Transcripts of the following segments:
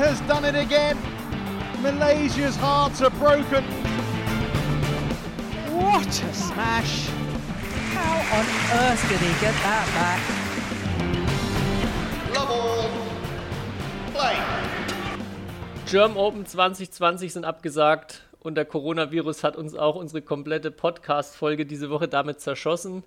has done it again. Malaysia's hearts are broken. What a smash! How on earth did he get that back? Love all. Play. German Open 2020 sind abgesagt und der Coronavirus hat uns auch unsere komplette Podcast-Folge diese Woche damit zerschossen.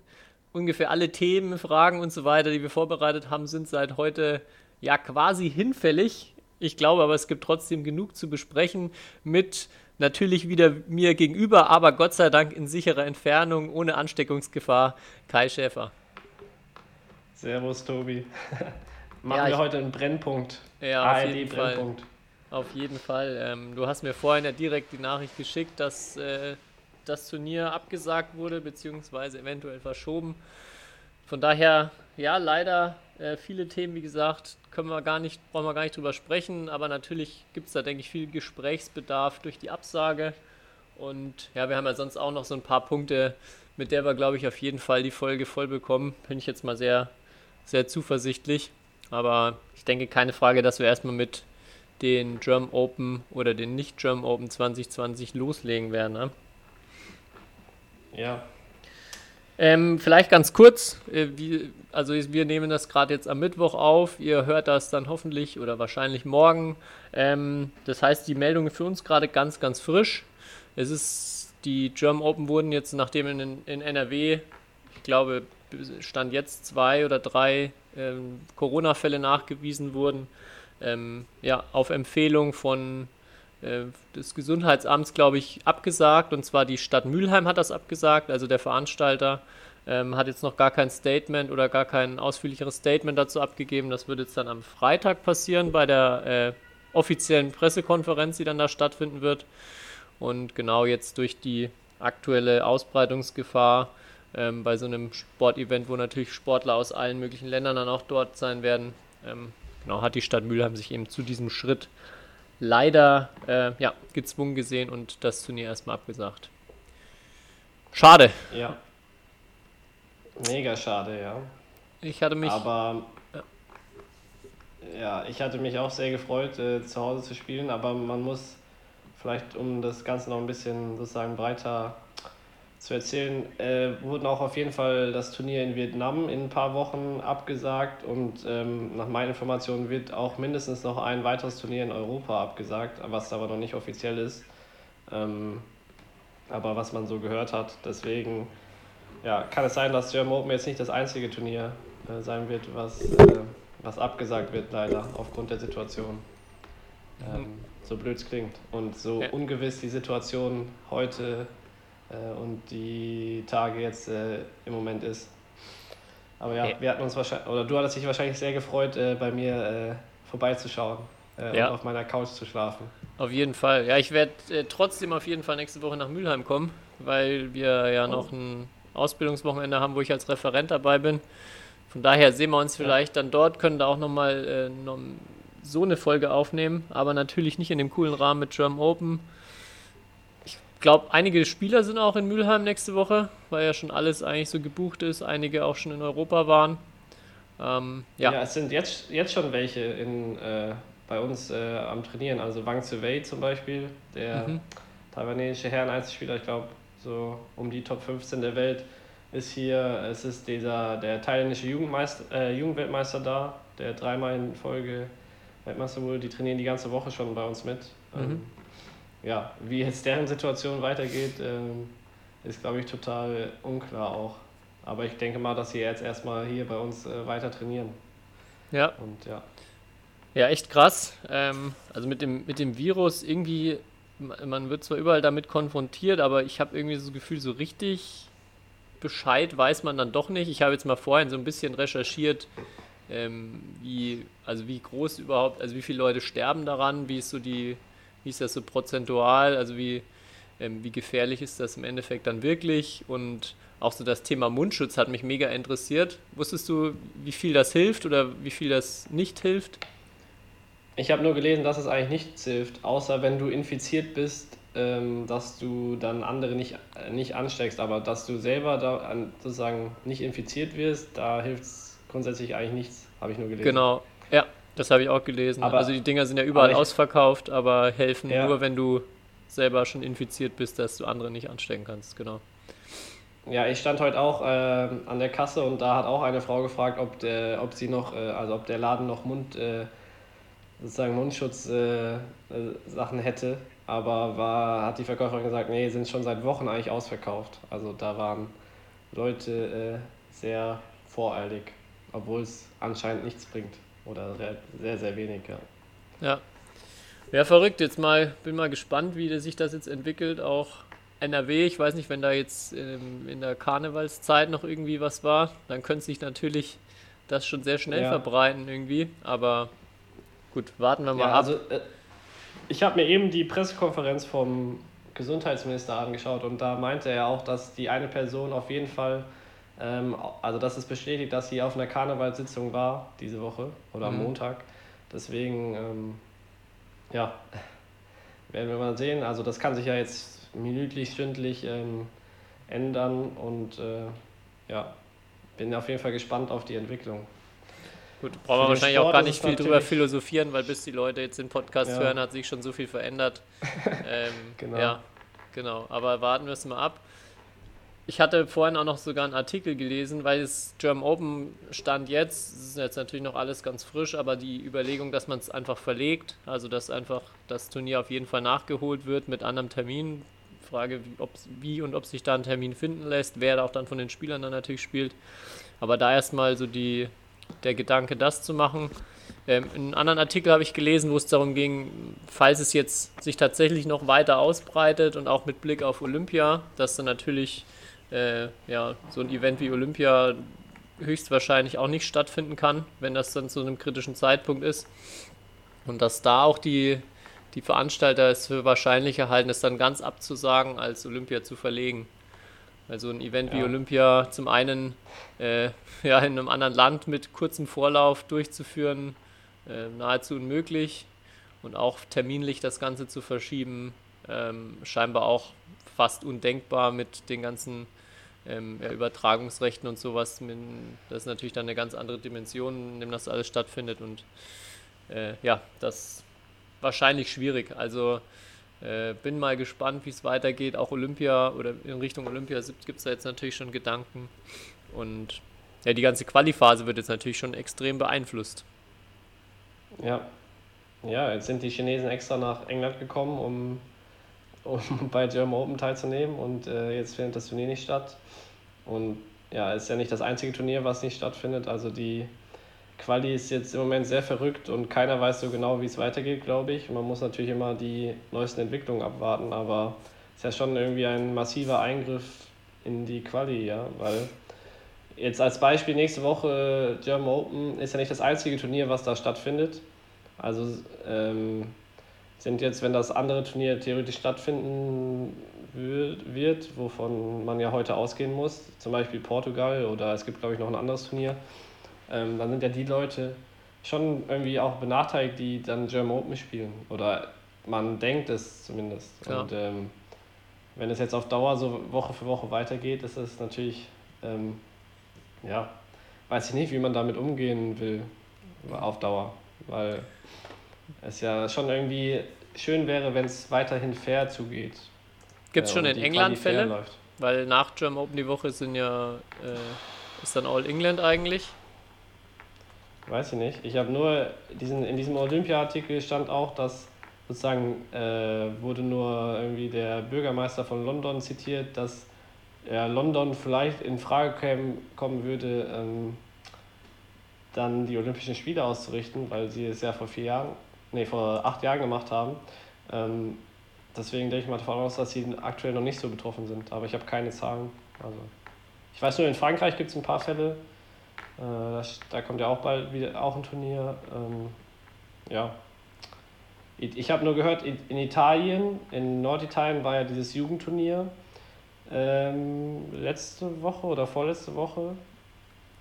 Ungefähr alle Themen, Fragen und so weiter, die wir vorbereitet haben, sind seit heute ja quasi hinfällig. Ich glaube aber, es gibt trotzdem genug zu besprechen mit natürlich wieder mir gegenüber, aber Gott sei Dank in sicherer Entfernung, ohne Ansteckungsgefahr, Kai Schäfer. Servus, Tobi. Machen Ja, wir heute einen Brennpunkt. Ja, auf jeden Fall. Brennpunkt. Auf jeden Fall. Ähm, du hast mir vorhin ja direkt die Nachricht geschickt, dass äh, das Turnier abgesagt wurde, beziehungsweise eventuell verschoben. Von daher, ja, leider äh, viele Themen, wie gesagt, können wir gar nicht, brauchen wir gar nicht drüber sprechen, aber natürlich gibt es da, denke ich, viel Gesprächsbedarf durch die Absage. Und ja, wir haben ja sonst auch noch so ein paar Punkte, mit der wir, glaube ich, auf jeden Fall die Folge voll bekommen. Bin ich jetzt mal sehr, sehr zuversichtlich. Aber ich denke, keine Frage, dass wir erstmal mit den German Open oder den nicht German Open 2020 loslegen werden. Ne? Ja, Ähm, vielleicht ganz kurz, äh, wie, also wir nehmen das gerade jetzt am Mittwoch auf, ihr hört das dann hoffentlich oder wahrscheinlich morgen. Ähm, das heißt, die Meldung für uns gerade ganz, ganz frisch. Es ist, die German Open wurden jetzt, nachdem in, in NRW, ich glaube, Stand jetzt zwei oder drei ähm, Corona-Fälle nachgewiesen wurden, ähm, ja, auf Empfehlung von des Gesundheitsamts, glaube ich, abgesagt. Und zwar die Stadt Mülheim hat das abgesagt, also der Veranstalter ähm, hat jetzt noch gar kein Statement oder gar kein ausführlicheres Statement dazu abgegeben. Das wird jetzt dann am Freitag passieren bei der äh, offiziellen Pressekonferenz, die dann da stattfinden wird. Und genau jetzt durch die aktuelle Ausbreitungsgefahr ähm, bei so einem Sportevent, wo natürlich Sportler aus allen möglichen Ländern dann auch dort sein werden, ähm, genau hat die Stadt Mülheim sich eben zu diesem Schritt leider äh, ja, gezwungen gesehen und das Turnier erstmal abgesagt. Schade. ja. Mega schade, ja. Ich hatte mich. aber ja, ich hatte mich auch sehr gefreut, äh, zu Hause zu spielen, aber man muss vielleicht, um das Ganze noch ein bisschen sozusagen breiter zu erzählen, äh, wurden auch auf jeden Fall das Turnier in Vietnam in ein paar Wochen abgesagt und ähm, nach meinen Informationen wird auch mindestens noch ein weiteres Turnier in Europa abgesagt, was aber noch nicht offiziell ist. Ähm, aber was man so gehört hat, deswegen ja, kann es sein, dass German Open jetzt nicht das einzige Turnier äh, sein wird, was, äh, was abgesagt wird, leider, aufgrund der Situation. Ähm, so blöd es klingt. Und so ungewiss die Situation heute äh, und die Tage jetzt äh, im Moment ist. Aber ja, Ja. wir hatten uns wahrscheinlich, oder du hattest dich wahrscheinlich sehr gefreut, äh, bei mir äh, vorbeizuschauen äh, Ja. und auf meiner Couch zu schlafen. Auf jeden Fall. Ja, ich werde äh, trotzdem auf jeden Fall nächste Woche nach Mülheim kommen, weil wir ja noch ein Ausbildungswochenende haben, wo ich als Referent dabei bin. Von daher sehen wir uns vielleicht dann dort, können da auch nochmal äh, noch so eine Folge aufnehmen, aber natürlich nicht in dem coolen Rahmen mit German Open. Ich glaube, einige Spieler sind auch in Mülheim nächste Woche, weil ja schon alles eigentlich so gebucht ist, einige auch schon in Europa waren. Ähm, ja. Ja. es sind jetzt, jetzt schon welche in, äh, bei uns äh, am Trainieren. Also Wang Wei zum Beispiel, der Mhm. taiwanesische Herren-Einzelspieler, ich glaube, so um die Top 15 der Welt, ist hier. Es ist dieser, der thailändische Jugendmeister, äh, Jugendweltmeister da, der dreimal in Folge Weltmeister wurde. Die trainieren die ganze Woche schon bei uns mit. Ähm, ja, wie jetzt deren Situation weitergeht, ähm, ist, glaube ich, total unklar auch. Aber ich denke mal, dass sie jetzt erstmal hier bei uns äh, weiter trainieren. ja. Und ja. Ja, echt krass. Ähm, also mit dem, mit dem Virus irgendwie, ma- man wird zwar überall damit konfrontiert, aber ich habe irgendwie so das Gefühl, so richtig Bescheid weiß man dann doch nicht. Ich habe jetzt mal vorhin so ein bisschen recherchiert, ähm, wie, also wie groß überhaupt, also wie viele Leute sterben daran, wie ist so die, wie ist das so prozentual, also wie, ähm, wie gefährlich ist das im Endeffekt dann wirklich und auch so das Thema Mundschutz hat mich mega interessiert. Wusstest du, wie viel das hilft oder wie viel das nicht hilft? Ich habe nur gelesen, dass es eigentlich nichts hilft, außer wenn du infiziert bist, ähm, dass du dann andere nicht, äh, nicht ansteckst, aber dass du selber da an, sozusagen nicht infiziert wirst, da hilft es grundsätzlich eigentlich nichts, habe ich nur gelesen. Genau, ja. Das habe ich auch gelesen. Aber- also die Dinger sind ja überall ich- ausverkauft, aber helfen Ja. nur, wenn du selber schon infiziert bist, dass du andere nicht anstecken kannst. Genau. Ja, ich stand heute auch ähm, an der Kasse und da hat auch eine Frau gefragt, ob, der, ob sie noch, äh, also ob der Laden noch Mund, äh, sozusagen Mundschutzsachen äh, äh, Sachen hätte. Aber war, hat die Verkäuferin gesagt, nee, sind schon seit Wochen eigentlich ausverkauft. Also da waren Leute äh, sehr voreilig, obwohl es anscheinend nichts bringt. Oder sehr, sehr wenig, ja. Ja. Ja, verrückt. Jetzt mal, bin mal gespannt, wie sich das jetzt entwickelt. Auch NRW, ich weiß nicht, wenn da jetzt ähm, in der Karnevalszeit noch irgendwie was war, dann könnte sich natürlich das schon sehr schnell Ja. verbreiten irgendwie. Aber gut, warten wir mal Ja, ab. also äh, ich habe mir eben die Pressekonferenz vom Gesundheitsminister angeschaut und da meinte er auch, dass die eine Person auf jeden Fall, ähm, also dass es bestätigt, dass sie auf einer Karnevalssitzung war diese Woche oder am Mhm. Montag. Deswegen, ähm, ja, werden wir mal sehen. Also das kann sich ja jetzt minütlich, stündlich ähm, ändern und äh, ja, bin auf jeden Fall gespannt auf die Entwicklung. Gut, brauchen wir wahrscheinlich auch Sport gar ist nicht viel drüber philosophieren, weil bis die Leute jetzt den Podcast Ja. hören, hat sich schon so viel verändert. ähm, Genau. Ja, genau. Aber warten wir es mal ab. Ich hatte vorhin auch noch sogar einen Artikel gelesen, weil es German Open stand jetzt, es ist jetzt natürlich noch alles ganz frisch, aber die Überlegung, dass man es einfach verlegt, also dass einfach das Turnier auf jeden Fall nachgeholt wird mit anderem Termin. Frage, wie, wie und ob sich da ein Termin finden lässt, wer auch dann von den Spielern dann natürlich spielt. Aber da erstmal so die, der Gedanke, das zu machen. Ähm, einen anderen Artikel habe ich gelesen, wo es darum ging, falls es jetzt sich tatsächlich noch weiter ausbreitet und auch mit Blick auf Olympia, dass dann natürlich äh, ja, so ein Event wie Olympia höchstwahrscheinlich auch nicht stattfinden kann, wenn das dann zu einem kritischen Zeitpunkt ist. Und dass da auch die, die Veranstalter es für wahrscheinlicher halten, es dann ganz abzusagen, als Olympia zu verlegen. Also ein Event wie Ja. Olympia zum einen äh, ja, in einem anderen Land mit kurzem Vorlauf durchzuführen, äh, nahezu unmöglich. Und auch terminlich das Ganze zu verschieben, ähm, scheinbar auch fast undenkbar mit den ganzen ähm, Übertragungsrechten und sowas. Das ist natürlich dann eine ganz andere Dimension, in dem das alles stattfindet. Und äh, ja, das ist wahrscheinlich schwierig. Also äh, bin mal gespannt, wie es weitergeht. Auch Olympia oder in Richtung Olympia gibt es da jetzt natürlich schon Gedanken. Und ja, die ganze Qualiphase wird jetzt natürlich schon extrem beeinflusst. Ja. Ja, jetzt sind die Chinesen extra nach England gekommen, um, um bei German Open teilzunehmen und äh, jetzt findet das Turnier nicht statt. Und ja, ist ja nicht das einzige Turnier, was nicht stattfindet. Also die Quali ist jetzt im Moment sehr verrückt und keiner weiß so genau, wie es weitergeht, glaube ich. Man muss natürlich immer die neuesten Entwicklungen abwarten, aber es ist ja schon irgendwie ein massiver Eingriff in die Quali, ja, weil jetzt als Beispiel nächste Woche German Open ist ja nicht das einzige Turnier, was da stattfindet. Also ähm, sind jetzt, wenn das andere Turnier theoretisch stattfinden wird, wovon man ja heute ausgehen muss, zum Beispiel Portugal oder es gibt, glaube ich, noch ein anderes Turnier, ähm, dann sind ja die Leute schon irgendwie auch benachteiligt, die dann German Open spielen. Oder man denkt es zumindest. Ja. Und ähm, wenn es jetzt auf Dauer so Woche für Woche weitergeht, ist es natürlich, ähm, ja, weiß ich nicht, wie man damit umgehen will auf Dauer. Weil es ja schon irgendwie schön wäre, wenn es weiterhin fair zugeht. Gibt es Äh, schon in England Fälle? Weil nach German Open die Woche sind ja, äh, ist dann All England eigentlich. Weiß ich nicht. Ich habe nur diesen, in diesem Olympia-Artikel stand auch, dass sozusagen äh, wurde nur irgendwie der Bürgermeister von London zitiert, dass ja, London vielleicht in Frage käme, kommen würde, ähm, dann die Olympischen Spiele auszurichten, weil sie es ja vor vier Jahren, nee, vor acht Jahren gemacht haben. Ähm, deswegen denke ich mal davon aus, dass sie aktuell noch nicht so betroffen sind. Aber ich habe keine Zahlen. Also, ich weiß nur, in Frankreich gibt es ein paar Fälle. Äh, da, da kommt ja auch bald wieder auch ein Turnier. Ähm, ja. Ich, habe nur gehört, in, in Italien, in Norditalien war ja dieses Jugendturnier ähm, letzte Woche oder vorletzte Woche.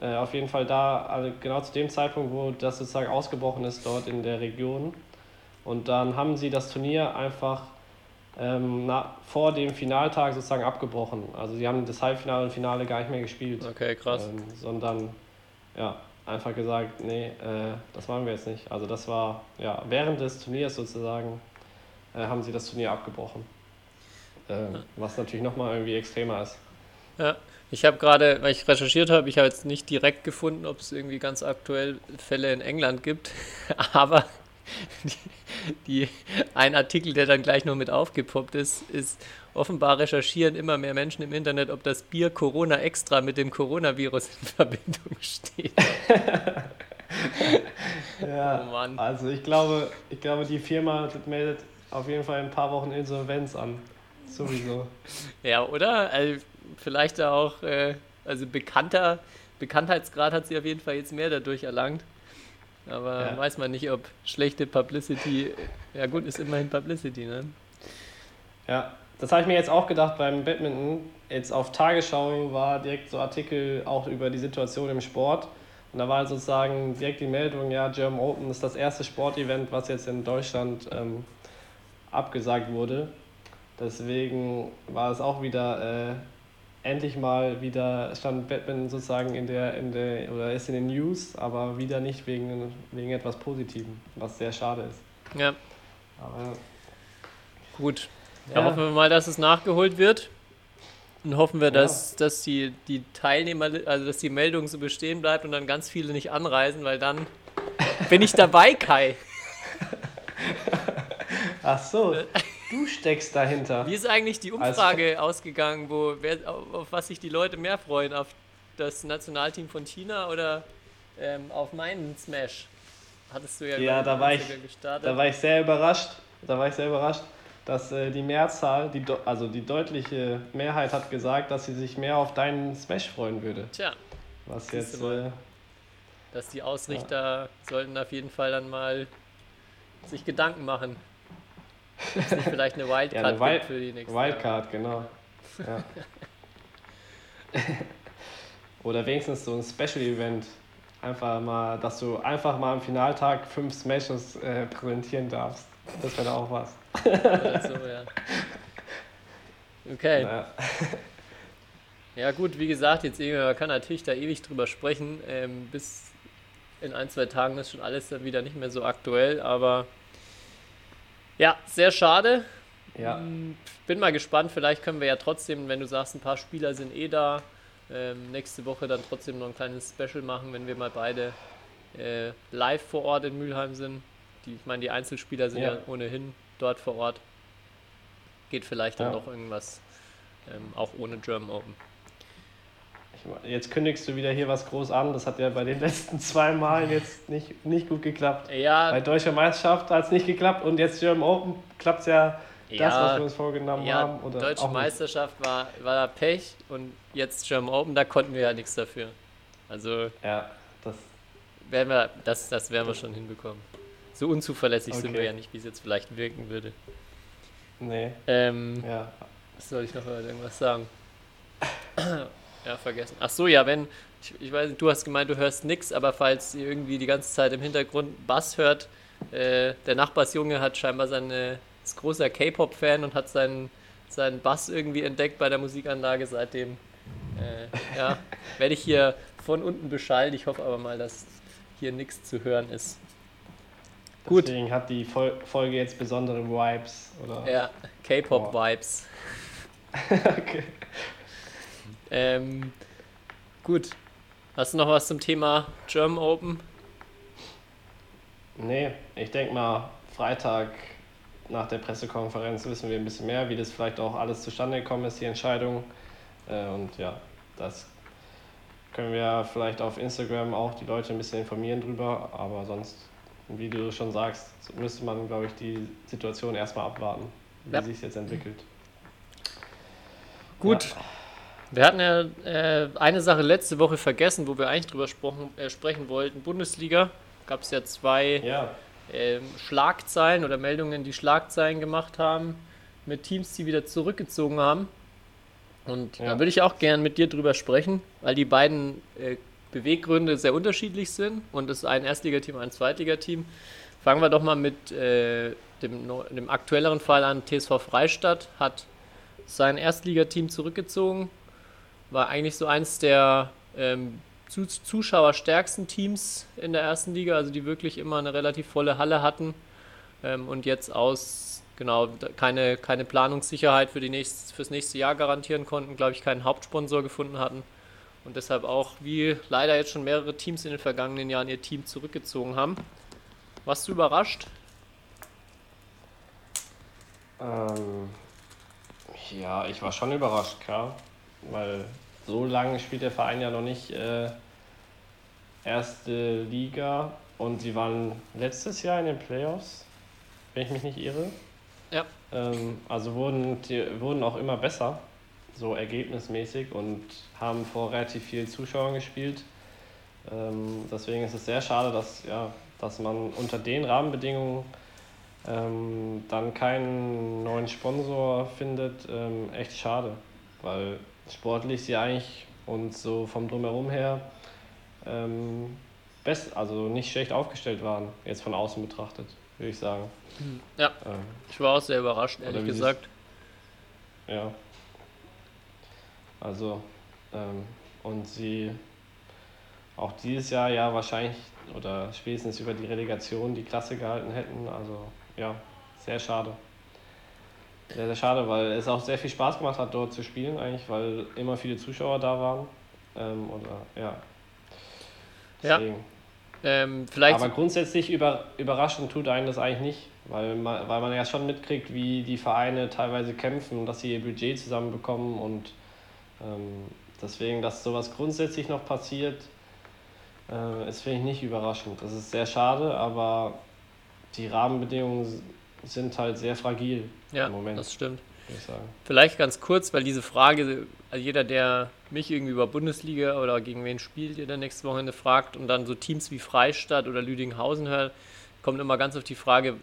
Äh, auf jeden Fall da, also genau zu dem Zeitpunkt, wo das sozusagen ausgebrochen ist dort in der Region. Und dann haben sie das Turnier einfach ähm, na, vor dem Finaltag sozusagen abgebrochen. Also sie haben das Halbfinale und Finale gar nicht mehr gespielt. Okay, krass. Ähm, sondern, ja, einfach gesagt, nee, äh, das machen wir jetzt nicht. Also das war, ja, während des Turniers sozusagen, äh, haben sie das Turnier abgebrochen. Ähm, was natürlich nochmal irgendwie extremer ist. Ja, ich habe gerade, weil ich recherchiert habe, ich habe jetzt nicht direkt gefunden, ob es irgendwie ganz aktuell Fälle in England gibt, aber die, die, ein Artikel, der dann gleich noch mit aufgepoppt ist, ist offenbar recherchieren immer mehr Menschen im Internet, ob das Bier Corona Extra mit dem Coronavirus in Verbindung steht. ja, Oh Mann. also ich glaube, ich glaube, die Firma meldet auf jeden Fall in ein paar Wochen Insolvenz an. Sowieso. Ja, oder? Also vielleicht auch, äh, also bekannter, Bekanntheitsgrad hat sie auf jeden Fall jetzt mehr dadurch erlangt. Aber Ja. weiß man nicht, ob schlechte Publicity, ja gut, ist immerhin Publicity, ne? Ja, das habe ich mir jetzt auch gedacht beim Badminton. Jetzt auf Tagesschau war direkt so Artikel auch über die Situation im Sport. Und da war sozusagen direkt die Meldung, ja, German Open ist das erste Sportevent, was jetzt in Deutschland ähm, abgesagt wurde. Deswegen war es auch wieder äh, endlich mal wieder stand Badminton sozusagen in der in der oder ist in den News, aber wieder nicht wegen wegen etwas Positivem, was sehr schade ist. Ja, Aber gut. Ja. hoffen wir mal, dass es nachgeholt wird. Und hoffen wir, Ja. dass, dass die, die Teilnehmer, also dass die Meldung so bestehen bleibt und dann ganz viele nicht anreisen, weil dann bin ich dabei, Kai. ach so, du steckst dahinter. Wie ist eigentlich die Umfrage ausgegangen, wo, wer, auf, auf was sich die Leute mehr freuen? Auf das Nationalteam von China oder ähm, auf meinen Smash? Hattest du ja, Ja, da war ich- gestartet. Da war ich sehr überrascht. Da war ich sehr überrascht, dass äh, die Mehrzahl, die also die deutliche Mehrheit hat gesagt, dass sie sich mehr auf deinen Smash freuen würde. Tja, Was jetzt äh, dass die Ausrichter sollten auf jeden Fall dann mal sich Gedanken machen. Es nicht vielleicht eine Wildcard Ja, eine Wild- für die nächste Wildcard, genau. Ja. Oder wenigstens so ein Special Event. Einfach mal, dass du einfach mal am Finaltag fünf Smashes äh, präsentieren darfst. Das wäre auch was. Oder so, ja. Okay. Ja. Ja gut, wie gesagt, jetzt man kann natürlich da ewig drüber sprechen. Ähm, bis in ein, zwei Tagen ist schon alles dann wieder nicht mehr so aktuell, aber ja, sehr schade. ja. Hm, Bin mal gespannt, vielleicht können wir ja trotzdem, wenn du sagst, ein paar Spieler sind eh da, ähm, nächste Woche dann trotzdem noch ein kleines Special machen, wenn wir mal beide äh, live vor Ort in Mülheim sind. Die, ich meine, die Einzelspieler sind ja. Ja. ohnehin dort vor Ort. Geht vielleicht dann Ja. noch irgendwas, ähm, auch ohne German Open. Jetzt kündigst du wieder hier was groß an. Das hat ja bei den letzten zwei Malen jetzt nicht, nicht gut geklappt. Bei Ja, Deutscher Meisterschaft hat es nicht geklappt und jetzt German Open klappt es ja, das, Ja, was wir uns vorgenommen ja haben. Oder Deutsche nicht. Meisterschaft war, war da Pech und jetzt German Open, da konnten wir ja nichts dafür. Also Ja, das, werden wir, das, das werden wir schon hinbekommen. So unzuverlässig sind Okay. wir ja nicht, wie es jetzt vielleicht wirken würde. nee, Ähm, ja. soll ich noch irgendwas sagen? Ja, vergessen. Ach so, ja, wenn, ich, ich weiß nicht, du hast gemeint, du hörst nix, aber falls ihr irgendwie die ganze Zeit im Hintergrund Bass hört, äh, der Nachbarsjunge hat scheinbar seine, ist großer K-Pop-Fan und hat seinen, seinen Bass irgendwie entdeckt bei der Musikanlage. Seitdem, äh, ja, werde ich hier von unten beschallt. Ich hoffe aber mal, dass hier nichts zu hören ist. Gut. Deswegen hat die Fol Folge jetzt besondere Vibes. Oder? Ja, K-Pop-Vibes. okay. Ähm, gut. Hast du noch was zum Thema German Open? Nee, ich denke mal, Freitag nach der Pressekonferenz wissen wir ein bisschen mehr, wie das vielleicht auch alles zustande gekommen ist, die Entscheidung. Äh, und ja, das können wir vielleicht auf Instagram auch die Leute ein bisschen informieren drüber. Aber sonst, wie du schon sagst, müsste man, glaube ich, die Situation erstmal abwarten, wie Ja. sich jetzt entwickelt. Gut. Wir hatten ja äh, eine Sache letzte Woche vergessen, wo wir eigentlich drüber sprochen, äh, sprechen wollten. Bundesliga gab es ja zwei Ja, ähm, Schlagzeilen oder Meldungen, die Schlagzeilen gemacht haben mit Teams, die wieder zurückgezogen haben. Und da Ja. würde ich auch gern mit dir drüber sprechen, weil die beiden äh, Beweggründe sehr unterschiedlich sind und es ist ein Erstligateam, ein Zweitligateam. Fangen wir doch mal mit äh, dem, dem aktuelleren Fall an. TSV Freistadt hat sein Erstligateam zurückgezogen. War eigentlich so eins der ähm, zuschauerstärksten Teams in der ersten Liga, also die wirklich immer eine relativ volle Halle hatten ähm, und jetzt aus genau keine, keine Planungssicherheit für die nächst, fürs nächste Jahr garantieren konnten, glaube ich, keinen Hauptsponsor gefunden hatten und deshalb auch, wie leider jetzt schon mehrere Teams in den vergangenen Jahren ihr Team zurückgezogen haben. Warst du überrascht? Ähm, ja, ich war schon überrascht, klar, weil so lange spielt der Verein ja noch nicht äh, erste Liga und sie waren letztes Jahr in den Playoffs, wenn ich mich nicht irre. Ja. Ähm, also wurden, die wurden auch immer besser, so ergebnismäßig und haben vor relativ vielen Zuschauern gespielt. Ähm, deswegen ist es sehr schade, dass, ja, dass man unter den Rahmenbedingungen ähm, dann keinen neuen Sponsor findet. Ähm, echt schade, weil sportlich sie eigentlich und so vom Drumherum her ähm, best, also nicht schlecht aufgestellt waren, jetzt von außen betrachtet, würde ich sagen. Ja, Ähm, ich war auch sehr überrascht, ehrlich gesagt. ja. Also, ähm, und sie auch dieses Jahr ja wahrscheinlich oder spätestens über die Relegation die Klasse gehalten hätten. Also, ja, sehr schade. Sehr, sehr schade, weil es auch sehr viel Spaß gemacht hat, dort zu spielen, eigentlich, weil immer viele Zuschauer da waren. Ähm, oder, ja. Ja. Deswegen. Ähm, vielleicht Aber grundsätzlich über, überraschend tut einen das eigentlich nicht, weil man, weil man ja schon mitkriegt, wie die Vereine teilweise kämpfen, dass sie ihr Budget zusammenbekommen und ähm, deswegen, dass sowas grundsätzlich noch passiert, äh, ist finde ich nicht überraschend. Das ist sehr schade, aber die Rahmenbedingungen sind halt sehr fragil ja, im Moment, das stimmt. Vielleicht ganz kurz, weil diese Frage, also jeder, der mich irgendwie über Bundesliga oder gegen wen spielt ihr dann nächste Wochenende fragt und dann so Teams wie Freistadt oder Lüdinghausen hört, kommt immer ganz auf die Frage,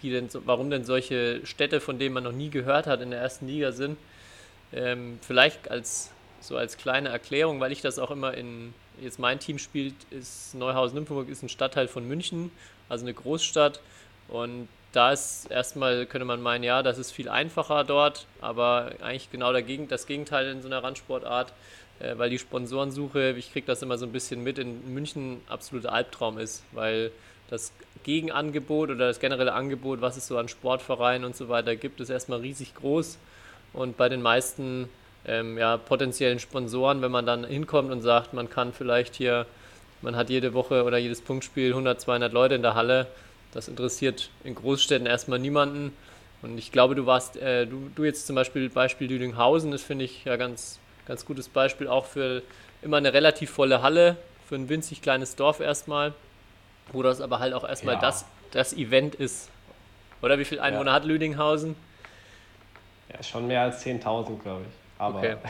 wie denn, warum denn solche Städte, von denen man noch nie gehört hat, in der ersten Liga sind. Ähm, vielleicht als so als kleine Erklärung, weil ich das auch immer in jetzt mein Team spielt, ist Neuhausen-Nymphenburg ist ein Stadtteil von München, also eine Großstadt und da ist erstmal, könnte man meinen, ja, das ist viel einfacher dort, aber eigentlich genau dagegen, das Gegenteil in so einer Randsportart, äh, weil die Sponsorensuche, ich kriege das immer so ein bisschen mit, in München absoluter Albtraum ist, weil das Gegenangebot oder das generelle Angebot, was es so an Sportvereinen und so weiter gibt, ist erstmal riesig groß und bei den meisten ähm, ja, potenziellen Sponsoren, wenn man dann hinkommt und sagt, man kann vielleicht hier, man hat jede Woche oder jedes Punktspiel 100, 200 Leute in der Halle, das interessiert in Großstädten erstmal niemanden. Und ich glaube, du warst, äh, du, du jetzt zum Beispiel, Beispiel Lüdinghausen, das finde ich ja ganz, ganz gutes Beispiel auch für immer eine relativ volle Halle, für ein winzig kleines Dorf erstmal, wo das aber halt auch erstmal Ja. das, das Event ist. Oder wie viele Einwohner hat Lüdinghausen? Ja, schon mehr als 10.000, glaube ich. Aber Okay.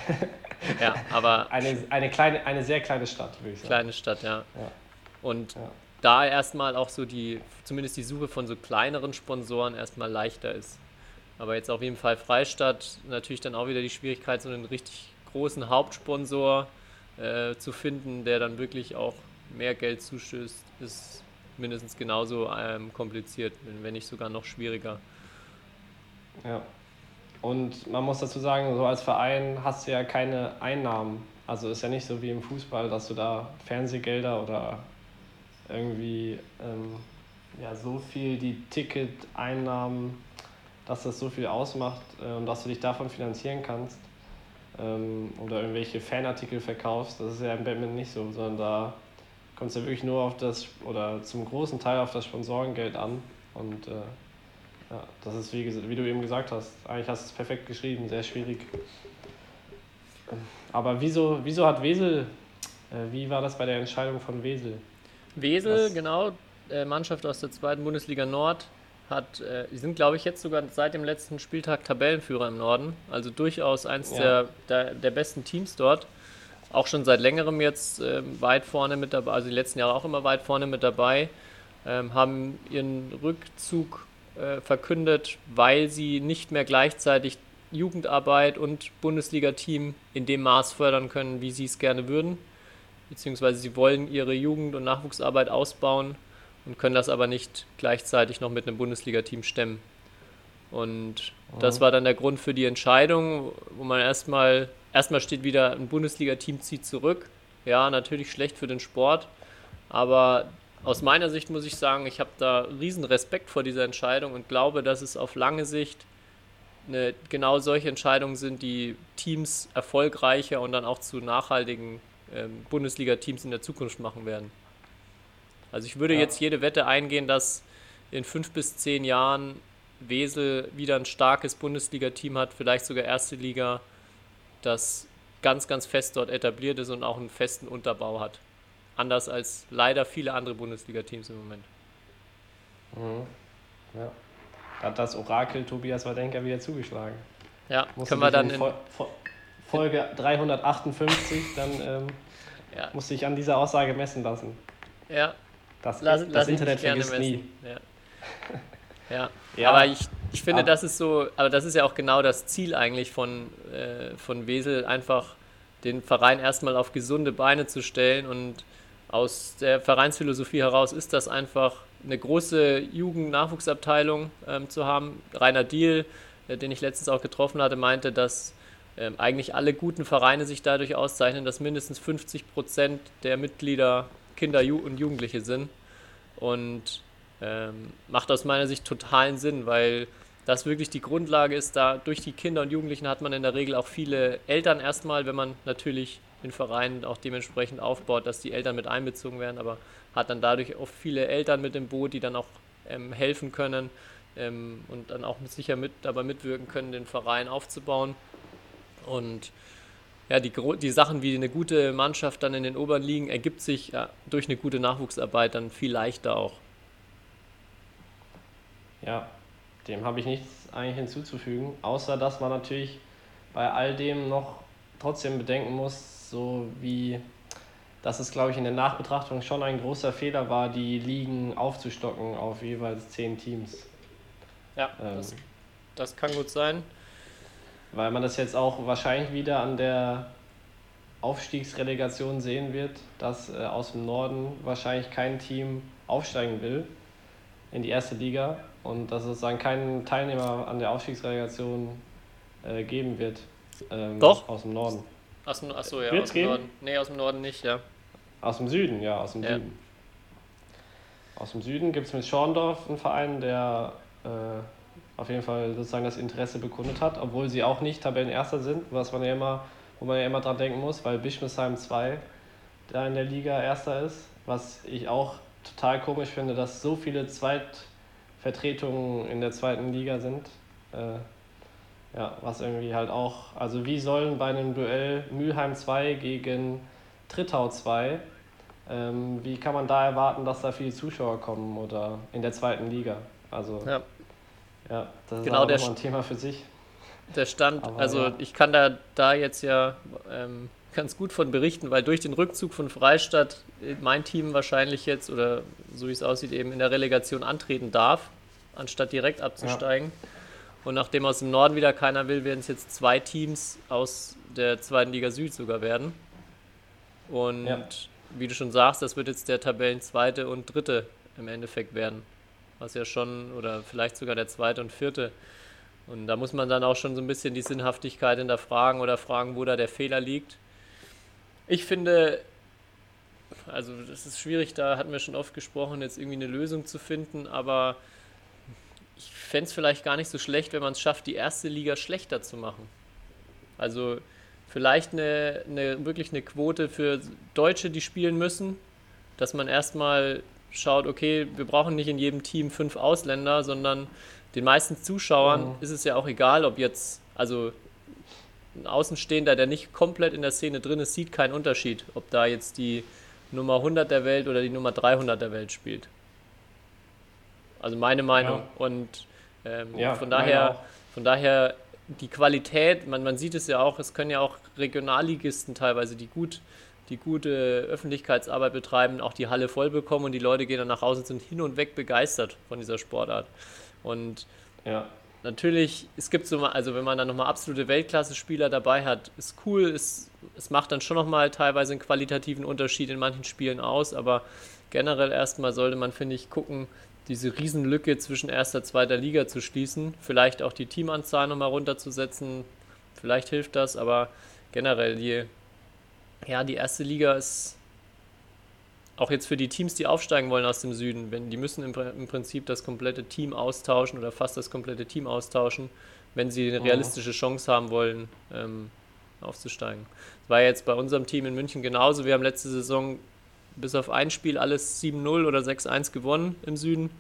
Ja, aber eine, eine, kleine, eine sehr kleine Stadt, würde ich sagen. kleine Stadt, ja. Ja. Und Ja. Da erstmal auch so die, zumindest die Suche von so kleineren Sponsoren erstmal leichter ist. Aber jetzt auf jeden Fall Freistadt natürlich dann auch wieder die Schwierigkeit, so einen richtig großen Hauptsponsor äh, zu finden, der dann wirklich auch mehr Geld zustößt, ist mindestens genauso ähm, kompliziert, wenn nicht sogar noch schwieriger. Ja. Und man muss dazu sagen, so als Verein hast du ja keine Einnahmen. Also ist ja nicht so wie im Fußball, dass du da Fernsehgelder oder irgendwie ähm, ja, so viel die Ticketeinnahmen, dass das so viel ausmacht äh, und dass du dich davon finanzieren kannst. Ähm, oder irgendwelche Fanartikel verkaufst. Das ist ja im Badminton nicht so, sondern da kommt es ja wirklich nur auf das, oder zum großen Teil auf das Sponsorengeld an. Und äh, ja, das ist, wie, wie du eben gesagt hast, eigentlich hast du es perfekt geschrieben, sehr schwierig. Aber wieso, wieso hat Wesel, äh, wie war das bei der Entscheidung von Wesel? Wesel, Was? genau, äh, Mannschaft aus der zweiten Bundesliga Nord, hat, äh, die sind, glaube ich, jetzt sogar seit dem letzten Spieltag Tabellenführer im Norden. Also durchaus eins Ja. der, der, der besten Teams dort. Auch schon seit längerem jetzt ähm, weit vorne mit dabei, also die letzten Jahre auch immer weit vorne mit dabei. Ähm, haben ihren Rückzug äh, verkündet, weil sie nicht mehr gleichzeitig Jugendarbeit und Bundesliga-Team in dem Maß fördern können, wie sie es gerne würden beziehungsweise sie wollen ihre Jugend- und Nachwuchsarbeit ausbauen und können das aber nicht gleichzeitig noch mit einem Bundesliga-Team stemmen. Und das war dann der Grund für die Entscheidung, wo man erstmal, erstmal steht wieder, ein Bundesliga-Team zieht zurück, Ja, natürlich schlecht für den Sport, aber aus meiner Sicht muss ich sagen, ich habe da riesen Respekt vor dieser Entscheidung und glaube, dass es auf lange Sicht eine, genau solche Entscheidungen sind, die Teams erfolgreicher und dann auch zu nachhaltigen ähm, Bundesliga-Teams in der Zukunft machen werden. Also ich würde ja. jetzt jede Wette eingehen, dass in fünf bis zehn Jahren Wesel wieder ein starkes Bundesliga-Team hat, vielleicht sogar erste Liga, das ganz, ganz fest dort etabliert ist und auch einen festen Unterbau hat. Anders als leider viele andere Bundesliga-Teams im Moment. Mhm. Ja. Hat das Orakel Tobias Wadenker wieder zugeschlagen. Ja, Musst können wir dann in, Folge 358, dann ähm, ja. musste ich an dieser Aussage messen lassen. Ja. Das, lass, das lass Internet vergisst nie. Ja. ja. ja. aber ich, ich finde, aber, das ist so, aber das ist ja auch genau das Ziel eigentlich von, äh, von Wesel, einfach den Verein erstmal auf gesunde Beine zu stellen und aus der Vereinsphilosophie heraus ist das einfach eine große Jugend-Nachwuchsabteilung ähm, zu haben. Rainer Diel, äh, den ich letztens auch getroffen hatte, meinte, dass ähm, eigentlich alle guten Vereine sich dadurch auszeichnen, dass mindestens 50 Prozent der Mitglieder Kinder und Jugendliche sind. Und ähm, macht aus meiner Sicht totalen Sinn, weil das wirklich die Grundlage ist. Da durch die Kinder und Jugendlichen hat man in der Regel auch viele Eltern erstmal, wenn man natürlich den Verein auch dementsprechend aufbaut, dass die Eltern mit einbezogen werden, aber hat dann dadurch auch viele Eltern mit im Boot, die dann auch ähm, helfen können ähm, und dann auch sicher mit dabei mitwirken können, den Verein aufzubauen. Und ja, die, die Sachen wie eine gute Mannschaft dann in den oberen Ligen ergibt sich ja, durch eine gute Nachwuchsarbeit dann viel leichter auch. Ja, dem habe ich nichts eigentlich hinzuzufügen, außer dass man natürlich bei all dem noch trotzdem bedenken muss, so wie dass es, glaube ich, in der Nachbetrachtung schon ein großer Fehler war, die Ligen aufzustocken auf jeweils zehn Teams. Ja, ähm, das, das kann gut sein. Weil man das jetzt auch wahrscheinlich wieder an der Aufstiegsrelegation sehen wird, dass äh, aus dem Norden wahrscheinlich kein Team aufsteigen will in die erste Liga und dass es sozusagen keinen Teilnehmer an der Aufstiegsrelegation äh, geben wird. Ähm, Doch. Aus dem Norden. Aus dem, achso, ja, Wird's aus dem geben? Norden. Nee, aus dem Norden nicht, ja. Aus dem Süden, ja, aus dem ja. Süden. Aus dem Süden gibt es mit Schorndorf einen Verein, der äh, auf jeden Fall sozusagen das Interesse bekundet hat, obwohl sie auch nicht Tabellenerster sind, was man ja immer, wo man ja immer dran denken muss, weil Bischmesheim 2 da in der Liga Erster ist, was ich auch total komisch finde, dass so viele Zweitvertretungen in der zweiten Liga sind. Äh, ja, was irgendwie halt auch, also wie sollen bei einem Duell Mülheim 2 gegen Trittau 2, ähm, wie kann man da erwarten, dass da viele Zuschauer kommen oder in der zweiten Liga? Also, ja, ja das ist genau auch ein Thema für sich. Der Stand, Aber, also ja. ich kann da, da jetzt ja ähm, ganz gut von berichten, weil durch den Rückzug von Freistadt mein Team wahrscheinlich jetzt, oder so wie es aussieht, eben in der Relegation antreten darf, anstatt direkt abzusteigen. Ja. Und nachdem aus dem Norden wieder keiner will, werden es jetzt zwei Teams aus der zweiten Liga Süd sogar werden. Und ja. wie du schon sagst, das wird jetzt der Tabellenzweite und dritte im Endeffekt werden. Was ja schon, oder vielleicht sogar der zweite und vierte. Und da muss man dann auch schon so ein bisschen die Sinnhaftigkeit hinterfragen oder fragen, wo da der Fehler liegt. Ich finde, also das ist schwierig, da hatten wir schon oft gesprochen, jetzt irgendwie eine Lösung zu finden, aber ich fände es vielleicht gar nicht so schlecht, wenn man es schafft, die erste Liga schlechter zu machen. Also vielleicht eine, eine, wirklich eine Quote für Deutsche, die spielen müssen, dass man erstmal schaut, okay, wir brauchen nicht in jedem Team fünf Ausländer, sondern den meisten Zuschauern mhm. ist es ja auch egal, ob jetzt, also ein Außenstehender, der nicht komplett in der Szene drin ist, sieht keinen Unterschied, ob da jetzt die Nummer 100 der Welt oder die Nummer 300 der Welt spielt. Also meine Meinung. Ja. Und ähm, ja, von daher, von daher die Qualität, man, man sieht es ja auch, es können ja auch Regionalligisten teilweise, die gut, die gute Öffentlichkeitsarbeit betreiben, auch die Halle voll bekommen und die Leute gehen dann nach Hause und sind hin und weg begeistert von dieser Sportart. Und ja. natürlich, es gibt so, also wenn man dann nochmal absolute Weltklasse-Spieler dabei hat, ist cool, es, es macht dann schon nochmal teilweise einen qualitativen Unterschied in manchen Spielen aus, aber generell erstmal sollte man, finde ich, gucken, diese Riesenlücke zwischen erster und zweiter Liga zu schließen. Vielleicht auch die Teamanzahl nochmal runterzusetzen. Vielleicht hilft das, aber generell die, ja, die erste Liga ist auch jetzt für die Teams, die aufsteigen wollen aus dem Süden, wenn die müssen im, im Prinzip das komplette Team austauschen oder fast das komplette Team austauschen, wenn sie eine realistische Chance haben wollen, ähm, aufzusteigen. Das war jetzt bei unserem Team in München genauso. Wir haben letzte Saison bis auf ein Spiel alles 7-0 oder 6-1 gewonnen im Süden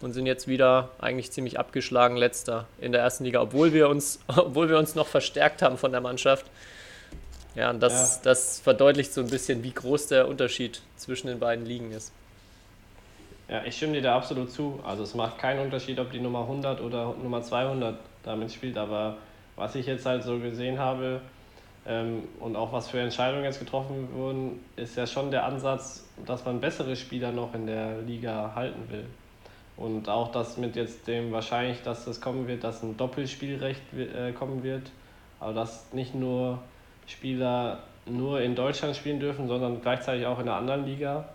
und sind jetzt wieder eigentlich ziemlich abgeschlagen letzter in der ersten Liga, obwohl wir uns, obwohl wir uns noch verstärkt haben von der Mannschaft. Ja, und das, ja. das verdeutlicht so ein bisschen, wie groß der Unterschied zwischen den beiden Ligen ist. Ja, ich stimme dir da absolut zu. Also es macht keinen Unterschied, ob die Nummer 100 oder Nummer 200 damit spielt, aber was ich jetzt halt so gesehen habe ähm, und auch was für Entscheidungen jetzt getroffen wurden, ist ja schon der Ansatz, dass man bessere Spieler noch in der Liga halten will. Und auch das mit jetzt dem wahrscheinlich, dass das kommen wird, dass ein Doppelspielrecht äh, kommen wird, aber dass nicht nur Spieler nur in Deutschland spielen dürfen, sondern gleichzeitig auch in einer anderen Liga,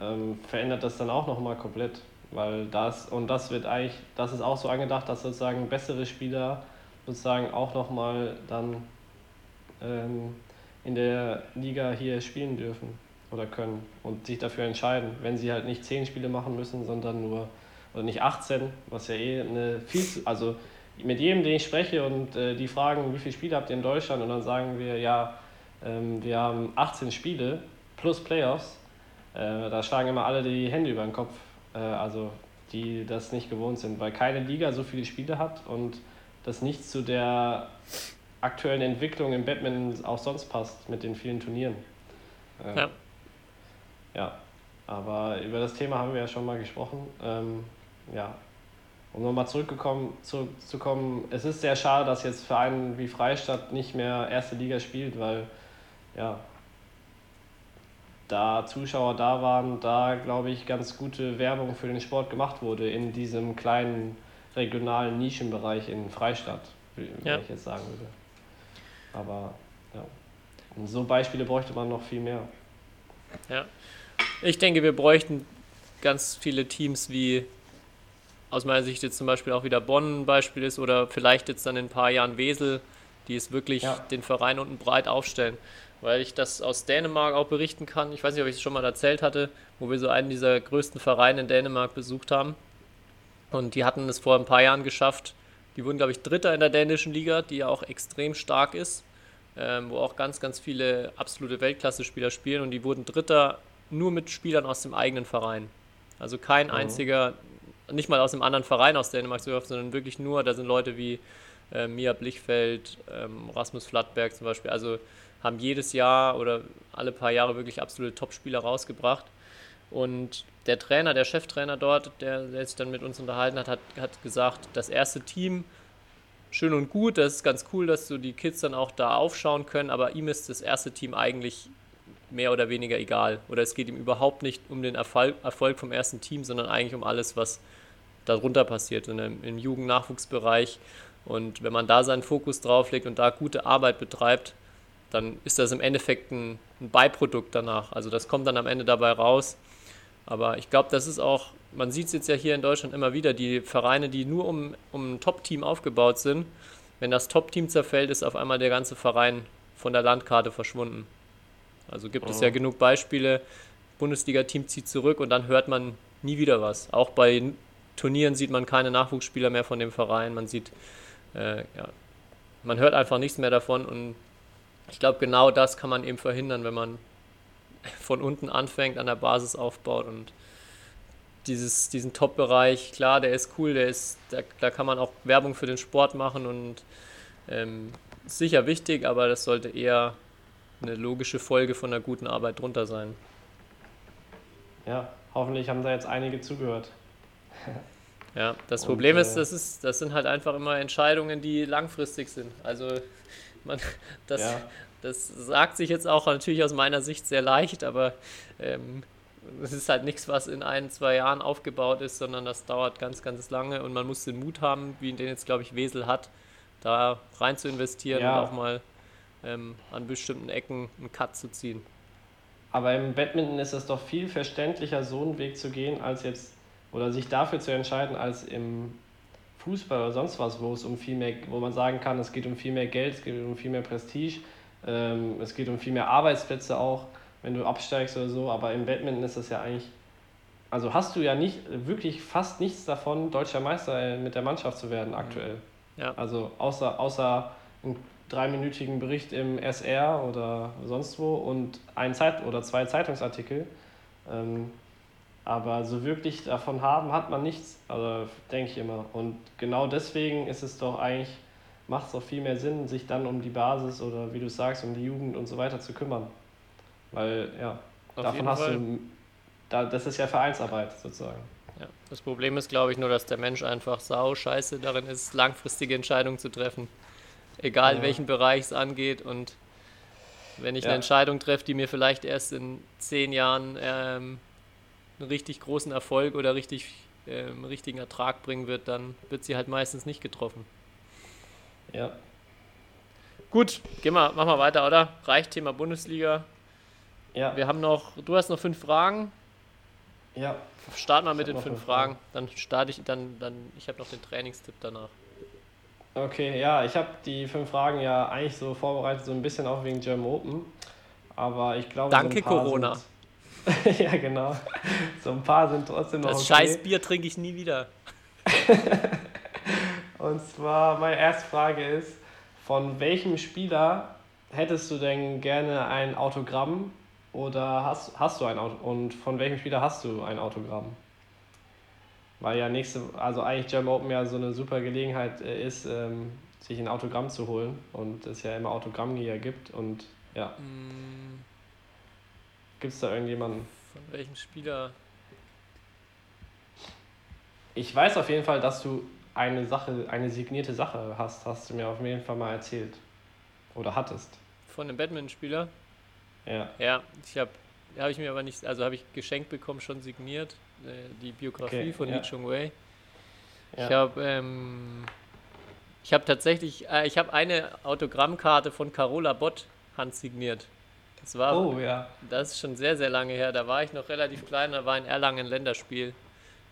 ähm, verändert das dann auch nochmal komplett. Weil das, und das wird eigentlich, das ist auch so angedacht, dass sozusagen bessere Spieler sozusagen auch nochmal dann ähm, in der Liga hier spielen dürfen oder können und sich dafür entscheiden, wenn sie halt nicht 10 Spiele machen müssen, sondern nur, oder nicht 18, was ja eh eine viel zu, also mit jedem, den ich spreche und äh, die fragen, wie viele Spiele habt ihr in Deutschland und dann sagen wir, ja, ähm, wir haben 18 Spiele plus Playoffs, äh, da schlagen immer alle die Hände über den Kopf, äh, also die das nicht gewohnt sind, weil keine Liga so viele Spiele hat und das nicht zu der aktuellen Entwicklung im Badminton auch sonst passt mit den vielen Turnieren. Ähm, ja. Ja, aber über das Thema haben wir ja schon mal gesprochen. Ähm, ja, um nochmal zurückgekommen zurückzukommen, es ist sehr schade, dass jetzt Vereine wie Freistadt nicht mehr erste Liga spielt, weil ja, da Zuschauer da waren, da glaube ich ganz gute Werbung für den Sport gemacht wurde in diesem kleinen regionalen Nischenbereich in Freistadt, wie ja. ich jetzt sagen würde. Aber ja, und so Beispiele bräuchte man noch viel mehr. Ja, ich denke, wir bräuchten ganz viele Teams wie aus meiner Sicht jetzt zum Beispiel auch wieder Bonn ein Beispiel ist oder vielleicht jetzt dann in ein paar Jahren Wesel, die es wirklich ja. den Verein unten breit aufstellen. Weil ich das aus Dänemark auch berichten kann. Ich weiß nicht, ob ich es schon mal erzählt hatte, wo wir so einen dieser größten Vereine in Dänemark besucht haben. Und die hatten es vor ein paar Jahren geschafft. Die wurden, glaube ich, Dritter in der dänischen Liga, die ja auch extrem stark ist, ähm, wo auch ganz, ganz viele absolute Weltklasse-Spieler spielen. Und die wurden Dritter nur mit Spielern aus dem eigenen Verein. Also kein oh. einziger nicht mal aus einem anderen Verein aus Dänemark kaufen, sondern wirklich nur, da sind Leute wie äh, Mia Blichfeld, ähm, Rasmus Flattberg zum Beispiel, also haben jedes Jahr oder alle paar Jahre wirklich absolute Topspieler rausgebracht. Und der Trainer, der Cheftrainer dort, der, der sich dann mit uns unterhalten hat, hat, hat gesagt, das erste Team, schön und gut, das ist ganz cool, dass so die Kids dann auch da aufschauen können, aber ihm ist das erste Team eigentlich mehr oder weniger egal. Oder es geht ihm überhaupt nicht um den Erfolg vom ersten Team, sondern eigentlich um alles, was darunter passiert, in dem, im Jugend-Nachwuchsbereich. Und wenn man da seinen Fokus drauf legt und da gute Arbeit betreibt, dann ist das im Endeffekt ein, ein Beiprodukt danach. Also das kommt dann am Ende dabei raus. Aber ich glaube, das ist auch, man sieht es jetzt ja hier in Deutschland immer wieder, die Vereine, die nur um, um ein Top-Team aufgebaut sind, wenn das Top-Team zerfällt, ist auf einmal der ganze Verein von der Landkarte verschwunden. Also gibt oh. es ja oh. genug Beispiele, Bundesliga-Team zieht zurück und dann hört man nie wieder was. Auch bei Turnieren sieht man keine Nachwuchsspieler mehr von dem Verein. Man sieht, äh, ja, man hört einfach nichts mehr davon und ich glaube, genau das kann man eben verhindern, wenn man von unten anfängt, an der Basis aufbaut und dieses, diesen Top-Bereich, klar, der ist cool, der ist, da, da kann man auch Werbung für den Sport machen und ähm, sicher wichtig, aber das sollte eher eine logische Folge von einer guten Arbeit drunter sein. Ja, hoffentlich haben da jetzt einige zugehört. Ja, das Problem ist, äh, das ist, das sind halt einfach immer Entscheidungen, die langfristig sind. Also man, das, ja. das sagt sich jetzt auch natürlich aus meiner Sicht sehr leicht, aber ähm, es ist halt nichts, was in ein, zwei Jahren aufgebaut ist, sondern das dauert ganz, ganz lange und man muss den Mut haben, wie den jetzt, glaube ich, Wesel hat, da rein zu investieren ja. und auch mal ähm, an bestimmten Ecken einen Cut zu ziehen. Aber im Badminton ist es doch viel verständlicher, so einen Weg zu gehen, als jetzt oder sich dafür zu entscheiden, als im Fußball oder sonst was, wo es um viel mehr, wo man sagen kann, es geht um viel mehr Geld, es geht um viel mehr Prestige. Ähm, es geht um viel mehr Arbeitsplätze auch, wenn du absteigst oder so. Aber im Badminton ist das ja eigentlich. Also hast du ja nicht wirklich fast nichts davon, deutscher Meister mit der Mannschaft zu werden aktuell. Ja. Also außer, außer einen dreiminütigen Bericht im SR oder sonst wo und ein Zeit oder zwei Zeitungsartikel. Ähm, aber so wirklich davon haben hat man nichts, also denke ich immer. Und genau deswegen ist es doch eigentlich, macht es doch viel mehr Sinn, sich dann um die Basis oder wie du sagst, um die Jugend und so weiter zu kümmern. Weil, ja, Auf davon hast Fall. du, da, das ist ja Vereinsarbeit sozusagen. Ja. Das Problem ist, glaube ich, nur, dass der Mensch einfach sau scheiße darin ist, langfristige Entscheidungen zu treffen. Egal Ja. welchen Bereich es angeht. Und wenn ich Ja. eine Entscheidung treffe, die mir vielleicht erst in zehn Jahren ähm, einen richtig großen Erfolg oder richtig ähm, richtigen Ertrag bringen wird, dann wird sie halt meistens nicht getroffen. Ja, Gut, gehen wir, machen wir weiter, oder? Reicht Thema Bundesliga. ja, Wir haben noch, du hast noch fünf Fragen. ja. Starten wir mit den fünf fünf Fragen. Dann starte ich, dann, dann, ich habe noch den Trainingstipp danach. Okay, ja, ich habe die fünf Fragen ja eigentlich so vorbereitet, so ein bisschen auch wegen German Open. Aber ich glaube, Danke, so ein paar Corona. Sind, ja, genau. So ein paar sind trotzdem noch Das okay. scheiß Bier trinke ich nie wieder. Und zwar, meine erste Frage ist, von welchem Spieler hättest du denn gerne ein Autogramm oder hast, hast du ein Auto und von welchem Spieler hast du ein Autogramm? Weil ja nächste, also eigentlich German Open ja so eine super Gelegenheit äh, ist, ähm, sich ein Autogramm zu holen und es ja immer Autogrammgeher gibt und ja, Mm, gibt es da irgendjemanden? Von welchem Spieler? Ich weiß auf jeden Fall, dass du eine Sache, eine signierte Sache hast, hast du mir auf jeden Fall mal erzählt. Oder hattest. Von einem Badminton-Spieler? Ja. Ja, ich habe habe ich mir aber nicht, also habe ich geschenkt bekommen, schon signiert, äh, die Biografie Okay, von ja. Lee Chung Wei. Ja. Ich habe ähm, ich habe tatsächlich, äh, ich habe eine Autogrammkarte von Carola Bott handsigniert. Das war, Oh ja. das ist schon sehr, sehr lange her. Da war ich noch relativ klein, da war in Erlangen ein Länderspiel.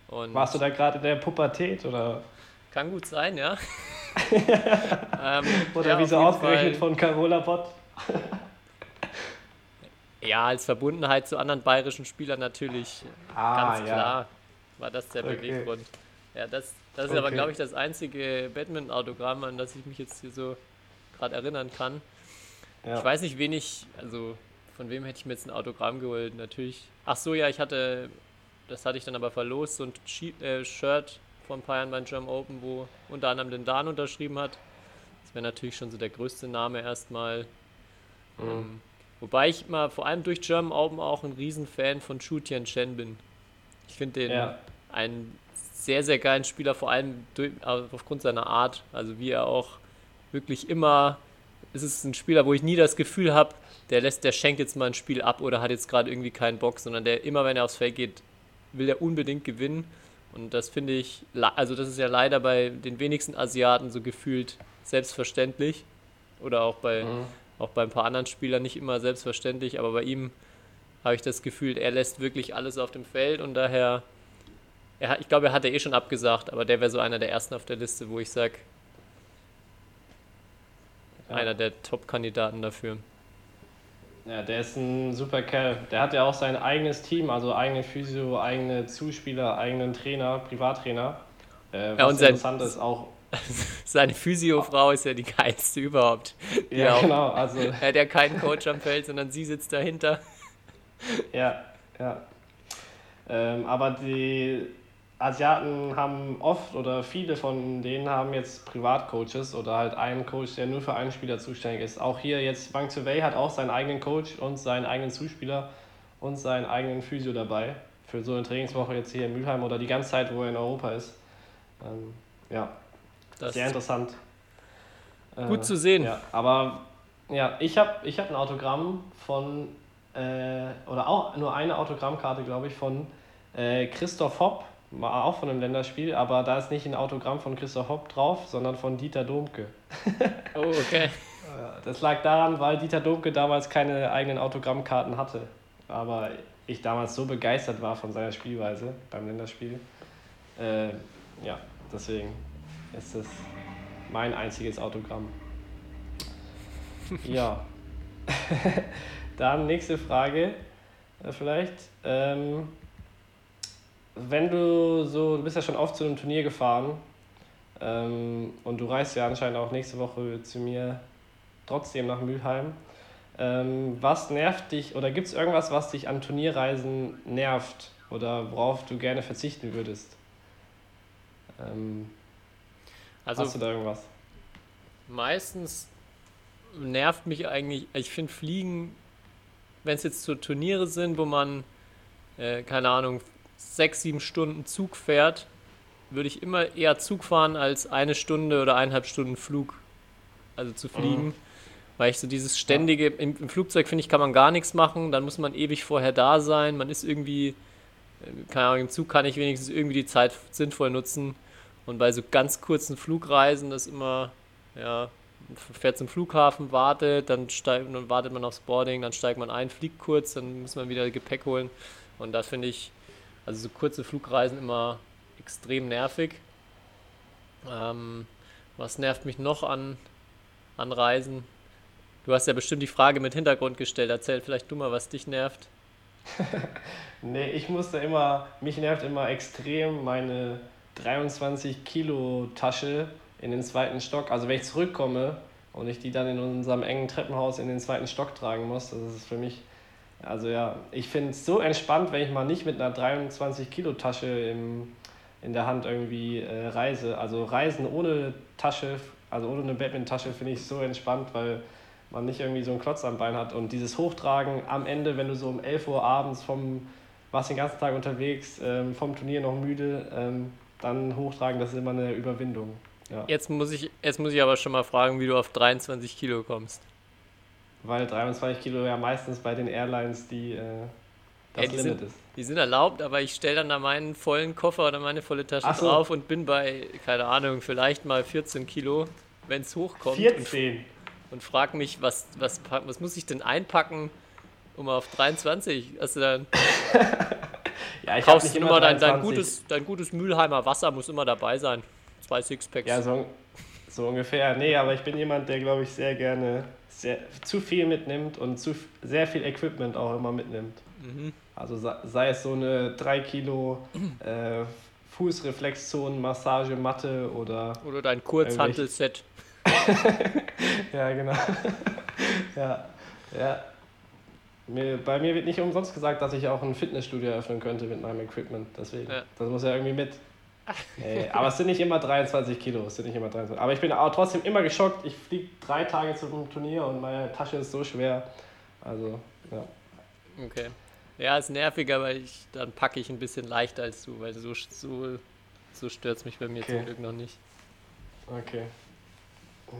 Und Warst du da gerade in der Pubertät oder, Kann gut sein, ja. ähm, oder ja, auf jeden ausgerechnet Fall- von Carola Bott? Ja, als Verbundenheit zu anderen bayerischen Spielern natürlich. Ah, ganz klar war das der Okay. Beweggrund. Ja, das, das ist aber, Okay. glaube ich, das einzige Badminton-Autogramm, an das ich mich jetzt hier so gerade erinnern kann. Ja. Ich weiß nicht, wen ich, also von wem hätte ich mir jetzt ein Autogramm geholt? Natürlich. Ach so, ja, ich hatte, das hatte ich dann aber verlost, so ein Chi- äh, Shirt vor ein paar Jahren beim German Open, wo unter anderem den Dan unterschrieben hat. Das wäre natürlich schon so der größte Name erstmal. Mhm. Ähm, wobei ich mal vor allem durch German Open auch ein Riesenfan von Chu Tianchen bin. Ich finde den Ja. einen sehr, sehr geilen Spieler, vor allem durch, also aufgrund seiner Art. Also wie er auch wirklich immer, es ist ein Spieler, wo ich nie das Gefühl habe, der lässt, der schenkt jetzt mal ein Spiel ab oder hat jetzt gerade irgendwie keinen Bock, sondern der immer, wenn er aufs Feld geht, will er unbedingt gewinnen. Und das finde ich, also das ist ja leider bei den wenigsten Asiaten so gefühlt selbstverständlich. Oder auch bei, Mhm. auch bei ein paar anderen Spielern nicht immer selbstverständlich, aber bei ihm habe ich das Gefühl, er lässt wirklich alles auf dem Feld und daher, er, hat- ich glaube, er hatte eh schon abgesagt, aber der wäre so einer der ersten auf der Liste, wo ich sage, Ja. einer der Top-Kandidaten dafür. Ja, der ist ein super Kerl. Der hat ja auch sein eigenes Team, also eigene Physio, eigene Zuspieler, eigenen Trainer, Privattrainer. Äh, Ja, was und sein- interessant ist auch. Seine Physiofrau ist ja die geilste überhaupt. Die Ja, auch, genau. Also, Er hat ja keinen Coach am Feld, sondern sie sitzt dahinter. ja, ja. Ähm, aber die Asiaten haben oft oder viele von denen haben jetzt Privatcoaches oder halt einen Coach, der nur für einen Spieler zuständig ist. Auch hier jetzt Wang Wei hat auch seinen eigenen Coach und seinen eigenen Zuspieler und seinen eigenen Physio dabei. Für so eine Trainingswoche jetzt hier in Mülheim oder die ganze Zeit, wo er in Europa ist. Ähm, ja, Das sehr interessant. Äh, gut zu sehen. Ja, aber ja, ich habe ich hab ein Autogramm von, äh, oder auch nur eine Autogrammkarte, glaube ich, von äh, Christoph Hopp, auch von einem Länderspiel, aber da ist nicht ein Autogramm von Christoph Hopp drauf, sondern von Dieter Domke. Oh, okay. Das lag daran, weil Dieter Domke damals keine eigenen Autogrammkarten hatte. Aber ich damals so begeistert war von seiner Spielweise beim Länderspiel. Äh, ja, deswegen ist es mein einziges Autogramm. Ja. Dann nächste Frage äh, vielleicht. Ähm, wenn du so, du bist ja schon oft zu einem Turnier gefahren ähm, und du reist ja anscheinend auch nächste Woche zu mir trotzdem nach Mülheim. Ähm, was nervt dich oder gibt es irgendwas, was dich an Turnierreisen nervt oder worauf du gerne verzichten würdest? Ähm, Also hast du da irgendwas? meistens nervt mich eigentlich, ich finde Fliegen, wenn es jetzt so Turniere sind, wo man, äh, keine Ahnung, sechs, sieben Stunden Zug fährt, würde ich immer eher Zug fahren als eine Stunde oder eineinhalb Stunden Flug, also zu fliegen. Weil ich so dieses ständige, im, im Flugzeug finde ich, kann man gar nichts machen, dann muss man ewig vorher da sein, man ist irgendwie, äh, keine Ahnung, im Zug kann ich wenigstens irgendwie die Zeit sinnvoll nutzen. Und bei so ganz kurzen Flugreisen ist immer, ja, man fährt zum Flughafen, wartet, dann, steigt, dann wartet man aufs Boarding, dann steigt man ein, fliegt kurz, dann muss man wieder Gepäck holen. Und das finde ich, also so kurze Flugreisen immer extrem nervig. Ähm, was nervt mich noch an, an Reisen? Du hast ja bestimmt die Frage mit Hintergrund gestellt. Erzähl vielleicht du mal, was dich nervt. Nee, ich musste immer, mich nervt immer extrem meine 23 Kilo Tasche in den zweiten Stock. Also wenn ich zurückkomme und ich die dann in unserem engen Treppenhaus in den zweiten Stock tragen muss, das ist für mich, also ja, ich finde es so entspannt, wenn ich mal nicht mit einer 23 Kilo Tasche im, in der Hand irgendwie äh, reise. Also Reisen ohne Tasche, also ohne eine Badminton-Tasche finde ich so entspannt, weil man nicht irgendwie so einen Klotz am Bein hat. Und dieses Hochtragen am Ende, wenn du so um 11 Uhr abends vom, warst den ganzen Tag unterwegs, ähm, vom Turnier noch müde, ähm, dann hochtragen, das ist immer eine Überwindung. Ja. Jetzt muss ich, jetzt muss ich aber schon mal fragen, wie du auf 23 Kilo kommst. Weil 23 Kilo ja meistens bei den Airlines die, äh, das Ja, die Limit sind- ist. Die sind erlaubt, aber ich stelle dann da meinen vollen Koffer oder meine volle Tasche so. drauf und bin bei, keine Ahnung, vielleicht mal 14 Kilo, wenn es hochkommt. Und, 14! und frag mich, was, was, was muss ich denn einpacken, um auf 23? Also dann Ja, ich kaufst nicht du immer dein, dein, 23. gutes, dein gutes Mülheimer Wasser, muss immer dabei sein. Zwei Sixpacks. Ja, so, so ungefähr. Nee, aber ich bin jemand, der, glaube ich, sehr gerne sehr, zu viel mitnimmt und zu, sehr viel Equipment auch immer mitnimmt. Mhm. Also sei, sei es so eine 3 Kilo äh, Fußreflexzonen, Massagematte oder. Oder dein Kurzhantelset. Ja, genau. ja, ja. Mir, bei mir wird nicht umsonst gesagt, dass ich auch ein Fitnessstudio eröffnen könnte mit meinem Equipment. Deswegen. Ja. Das muss ja irgendwie mit. Nee, aber es sind nicht immer 23 Kilo. Es sind nicht immer 23. Aber ich bin auch trotzdem immer geschockt. Ich fliege drei Tage zum Turnier und meine Tasche ist so schwer. Also, ja. Okay. Ja, ist nervig, aber ich, dann packe ich ein bisschen leichter als du, weil so, so, so stört es mich bei mir Okay. zum Glück noch nicht. Okay.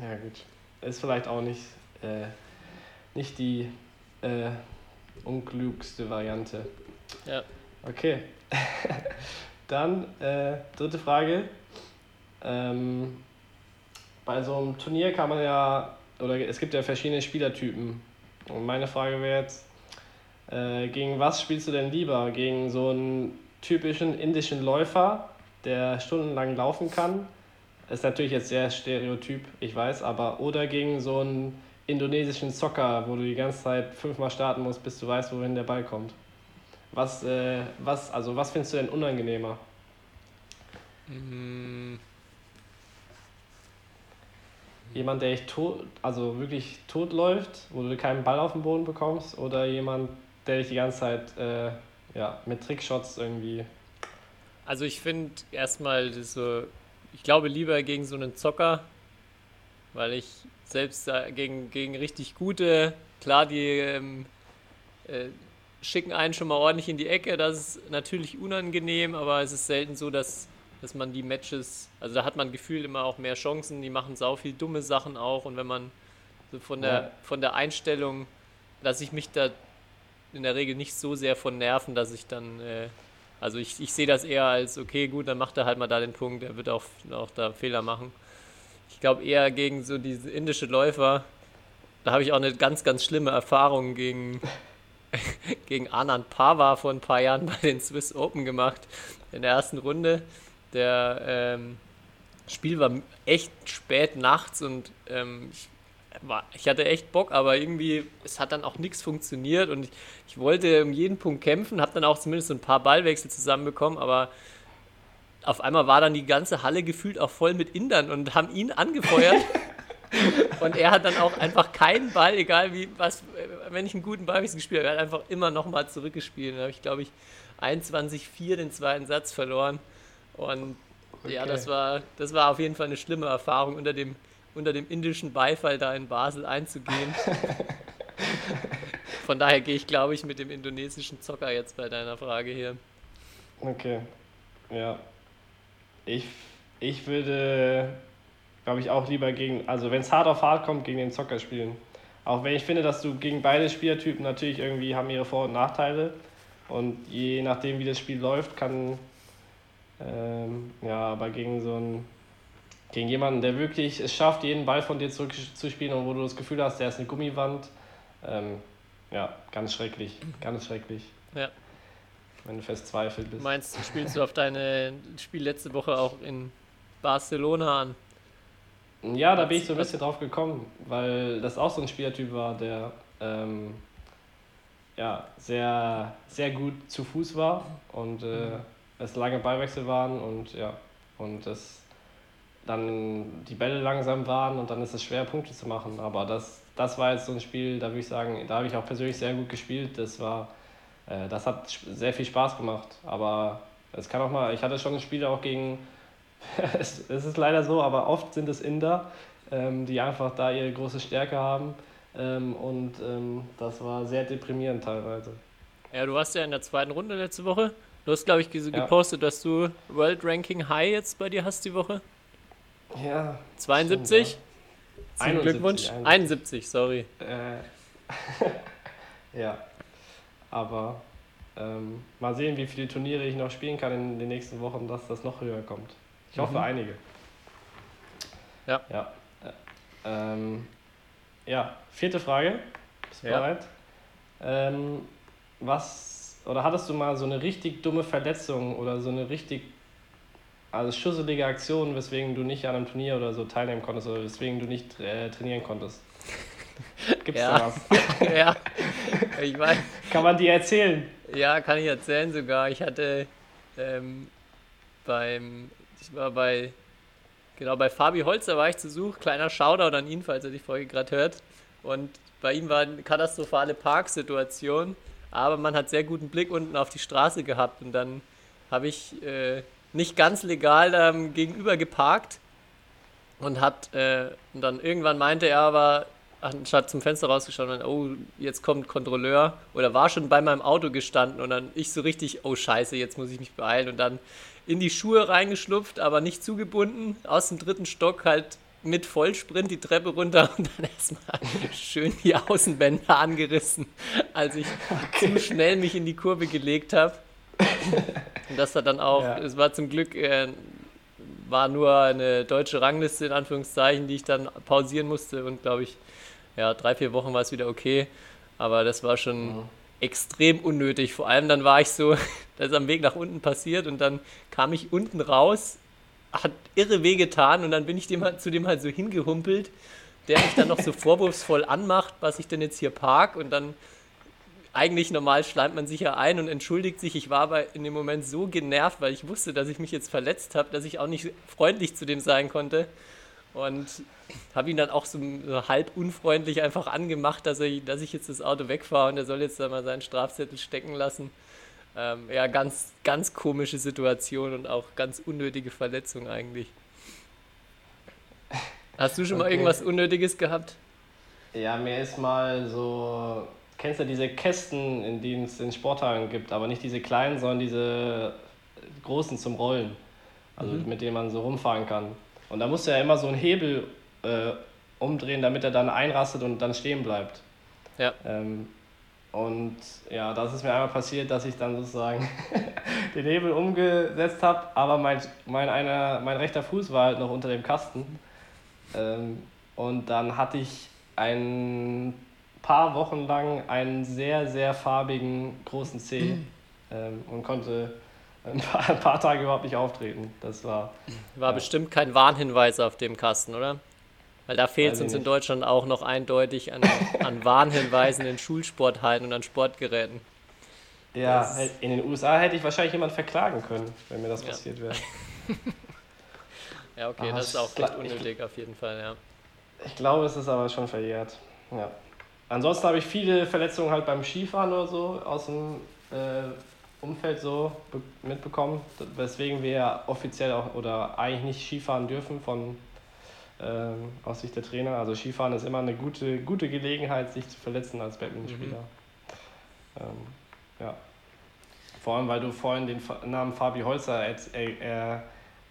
Ja, gut. Ist vielleicht auch nicht, äh, nicht die äh, unklugste Variante. Ja. Okay. Dann äh, dritte Frage. Ähm, bei so einem Turnier kann man ja, oder es gibt ja verschiedene Spielertypen. Und meine Frage wäre jetzt, äh, gegen was spielst du denn lieber? Gegen so einen typischen indischen Läufer, der stundenlang laufen kann? Ist natürlich jetzt sehr stereotyp, ich weiß, aber oder gegen so einen indonesischen Zocker, wo du die ganze Zeit fünfmal starten musst, bis du weißt, wohin der Ball kommt. Was, äh, was, also was findest du denn unangenehmer? Mm, Jemand, der dich tot, also wirklich tot läuft, wo du keinen Ball auf den Boden bekommst, oder jemand, der dich die ganze Zeit äh, ja, mit Trickshots irgendwie. Also ich finde erstmal so, ich glaube lieber gegen so einen Zocker, weil ich selbst gegen, gegen richtig gute, klar, die ähm, äh, schicken einen schon mal ordentlich in die Ecke, das ist natürlich unangenehm, aber es ist selten so, dass, dass man die Matches, also da hat man gefühlt immer auch mehr Chancen, die machen sau viel dumme Sachen auch und wenn man so von der, Ja. von der Einstellung, dass ich mich da in der Regel nicht so sehr von nerven, dass ich dann, äh, also ich, ich sehe das eher als, okay, gut, dann macht er halt mal da den Punkt, er wird auch, auch da Fehler machen. Ich glaube eher gegen so diese indische Läufer, da habe ich auch eine ganz, ganz schlimme Erfahrung gegen, gegen Anand Pava vor ein paar Jahren bei den Swiss Open gemacht. In der ersten Runde. Der ähm, Spiel war echt spät nachts und ähm, ich war, ich hatte echt Bock, aber irgendwie, es hat dann auch nichts funktioniert und ich, ich wollte um jeden Punkt kämpfen, habe dann auch zumindest ein paar Ballwechsel zusammenbekommen, aber auf einmal war dann die ganze Halle gefühlt auch voll mit Indern und haben ihn angefeuert. und er hat dann auch einfach keinen Ball, egal wie, was, wenn ich einen guten Ballwechsel gespielt habe, er hat einfach immer nochmal zurückgespielt. Da habe ich, glaube ich, 21-4 den zweiten Satz verloren. Und okay. ja, das war, das war auf jeden Fall eine schlimme Erfahrung, unter dem, unter dem indischen Beifall da in Basel einzugehen. Von daher gehe ich, glaube ich, mit dem indonesischen Zocker jetzt bei deiner Frage hier. Okay. Ja, ich, ich würde, glaube ich, auch lieber gegen, also wenn es hart auf hart kommt, gegen den Zocker spielen. Auch wenn ich finde, dass du gegen beide Spielertypen natürlich irgendwie haben ihre Vor- und Nachteile. Und je nachdem, wie das Spiel läuft, kann, ähm, ja, aber gegen so einen, gegen jemanden, der wirklich es schafft, jeden Ball von dir zurückzuspielen und wo du das Gefühl hast, der ist eine Gummiwand, ähm, ja, ganz schrecklich, ganz schrecklich. Ja wenn du verzweifelt bist. Meinst du, spielst du auf deine Spiel letzte Woche auch in Barcelona an? Ja, da bin ich so ein bisschen drauf gekommen, weil das auch so ein Spielertyp war, der ähm, ja, sehr, sehr gut zu Fuß war und äh, mhm. es lange Ballwechsel waren und ja, und es dann die Bälle langsam waren und dann ist es schwer, Punkte zu machen. Aber das, das war jetzt so ein Spiel, da würde ich sagen, da habe ich auch persönlich sehr gut gespielt. Das war äh, das hat sehr viel Spaß gemacht. Aber es kann auch mal, ich hatte schon Spiele auch gegen, es, es ist leider so, aber oft sind es Inder, ähm, die einfach da ihre große Stärke haben. Ähm, und ähm, das war sehr deprimierend teilweise. Ja, du warst ja in der zweiten Runde letzte Woche. Du hast, glaube ich, gepostet, ja. dass du World Ranking High jetzt bei dir hast die Woche. Ja. 72? Stimmt, ja. 71, Glückwunsch. 71, 71 sorry. Äh, ja. Aber ähm, mal sehen, wie viele Turniere ich noch spielen kann in den nächsten Wochen, dass das noch höher kommt. Ich hoffe, mhm. einige. Ja. Ja. Äh, ähm, ja, vierte Frage. Bist du ja. bereit? Ähm, was, oder hattest du mal so eine richtig dumme Verletzung oder so eine richtig also schusselige Aktion, weswegen du nicht an einem Turnier oder so teilnehmen konntest oder weswegen du nicht äh, trainieren konntest? Gibt's ja. da was? ja, ich weiß. Kann man dir erzählen? Ja, kann ich erzählen sogar. Ich hatte ähm, beim, ich war bei, genau, bei Fabi Holzer war ich zu Such. Kleiner Shoutout an ihn, falls er die Folge gerade hört. Und bei ihm war eine katastrophale Parksituation, aber man hat sehr guten Blick unten auf die Straße gehabt. Und dann habe ich äh, nicht ganz legal ähm, gegenüber geparkt und hat, äh, und dann irgendwann meinte er aber, anstatt zum Fenster rausgeschaut oh, jetzt kommt Kontrolleur oder war schon bei meinem Auto gestanden und dann ich so richtig, oh scheiße, jetzt muss ich mich beeilen und dann in die Schuhe reingeschlupft, aber nicht zugebunden, aus dem dritten Stock halt mit Vollsprint die Treppe runter und dann erstmal schön die Außenbänder angerissen, als ich okay. zu schnell mich in die Kurve gelegt habe. Und das hat dann auch, ja. es war zum Glück, äh, war nur eine deutsche Rangliste in Anführungszeichen, die ich dann pausieren musste und glaube ich ja, drei, vier Wochen war es wieder okay. Aber das war schon mhm. Extrem unnötig. Vor allem dann war ich so, das ist am Weg nach unten passiert und dann kam ich unten raus, hat irre weh getan und dann bin ich dem halt, zu dem halt so hingehumpelt, der mich dann noch so vorwurfsvoll anmacht, was ich denn jetzt hier park und dann eigentlich normal schleimt man sich ja ein und entschuldigt sich. Ich war aber in dem Moment so genervt, weil ich wusste, dass ich mich jetzt verletzt habe, dass ich auch nicht freundlich zu dem sein konnte. Und habe ihn dann auch so, halb unfreundlich einfach angemacht, dass, er, dass ich jetzt das Auto wegfahre und er soll jetzt da mal seinen Strafzettel stecken lassen. Ähm, ja, ganz, ganz komische Situation und auch ganz unnötige Verletzung eigentlich. Hast du schon okay. mal irgendwas Unnötiges gehabt? Ja, mir ist mal so, kennst du diese Kästen, in denen es in Sporthallen gibt, aber nicht diese kleinen, sondern diese großen zum Rollen, also mhm. mit denen man so rumfahren kann. Und da musst du ja immer so einen Hebel äh, umdrehen, damit er dann einrastet und dann stehen bleibt. Ja. Ähm, und ja, das ist mir einmal passiert, dass ich dann sozusagen den Hebel umgesetzt habe, aber mein, mein, einer, mein rechter Fuß war halt noch unter dem Kasten. Ähm, und dann hatte ich ein paar Wochen lang einen sehr, sehr farbigen großen Zeh ähm, und konnte ein paar, ein paar, Tage überhaupt nicht auftreten. Das war. War ja. bestimmt kein Warnhinweis auf dem Kasten, oder? Weil da fehlt es ich uns in. Deutschland auch noch eindeutig an, an Warnhinweisen in Schulsporthallen und an Sportgeräten. Ja, Das- hätt- in den USA hätte ich wahrscheinlich jemand verklagen können, wenn mir das Ja. passiert wäre. Ja, okay, Ah, das ist auch ich- recht unnötig auf jeden Fall, ja. Ich glaube, es ist aber schon verjährt. Ja. Ansonsten habe ich viele Verletzungen halt beim Skifahren oder so aus dem äh, Umfeld so be- mitbekommen, weswegen wir ja offiziell auch oder eigentlich nicht Skifahren dürfen von ähm, aus Sicht der Trainer. Also Skifahren ist immer eine gute, gute Gelegenheit, sich zu verletzen als Badmintonspieler. Ähm, ja. Vor allem, weil du vorhin den Namen Fabi Holzer äh, äh,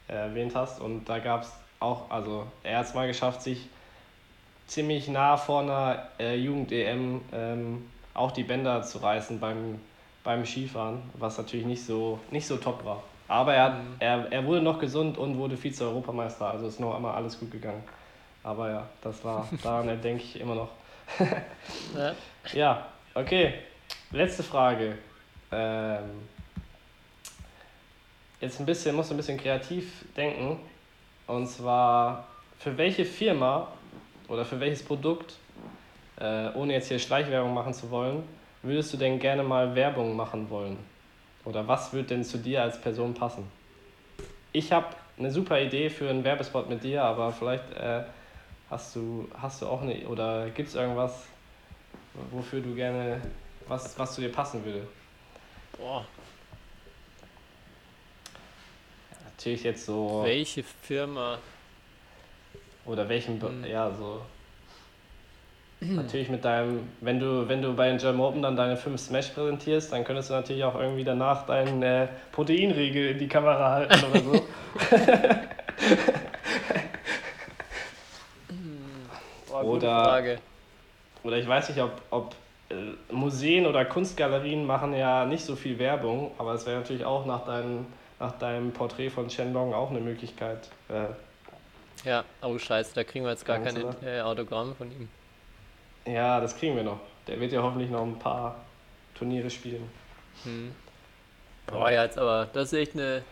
erwähnt hast und da gab es auch, also er hat es mal geschafft, sich ziemlich nah vor einer äh, Jugend-EM ähm, auch die Bänder zu reißen beim, beim Skifahren, was natürlich nicht so, nicht so top war. Aber er, hat, er, er wurde noch gesund und wurde Vize-Europameister, also ist noch einmal alles gut gegangen. Aber ja, das war, daran denke ich immer noch. ja. Ja, okay. Letzte Frage. Ähm, jetzt ein bisschen, muss ein bisschen kreativ denken. Und zwar, für welche Firma oder für welches Produkt, äh, ohne jetzt hier Schleichwerbung machen zu wollen, würdest du denn gerne mal Werbung machen wollen? Oder was wird denn zu dir als Person passen? Ich habe eine super Idee für einen Werbespot mit dir, aber vielleicht äh, hast, du, hast du auch eine, oder gibt es irgendwas, wofür du gerne, was, was zu dir passen würde? Boah, Natürlich jetzt so, welche Firma? oder welchen, Hm. ja, so. Natürlich mit deinem, wenn du, wenn du bei den German Open dann deine 5 Smash präsentierst, dann könntest du natürlich auch irgendwie danach deinen äh, Proteinriegel in die Kamera halten oder so. Boah, gute Oder- Frage. Oder ich weiß nicht, ob, ob äh, Museen oder Kunstgalerien machen ja nicht so viel Werbung, aber es wäre natürlich auch nach, deinem nach deinem Porträt von Shenlong auch eine Möglichkeit. Äh, Ja, oh scheiße, da kriegen wir jetzt gar keine äh, Autogramme von ihm. Ja, das kriegen wir noch. Der wird ja hoffentlich noch ein paar Turniere spielen. Hm. Boah, ja, jetzt aber, das ist echt eine,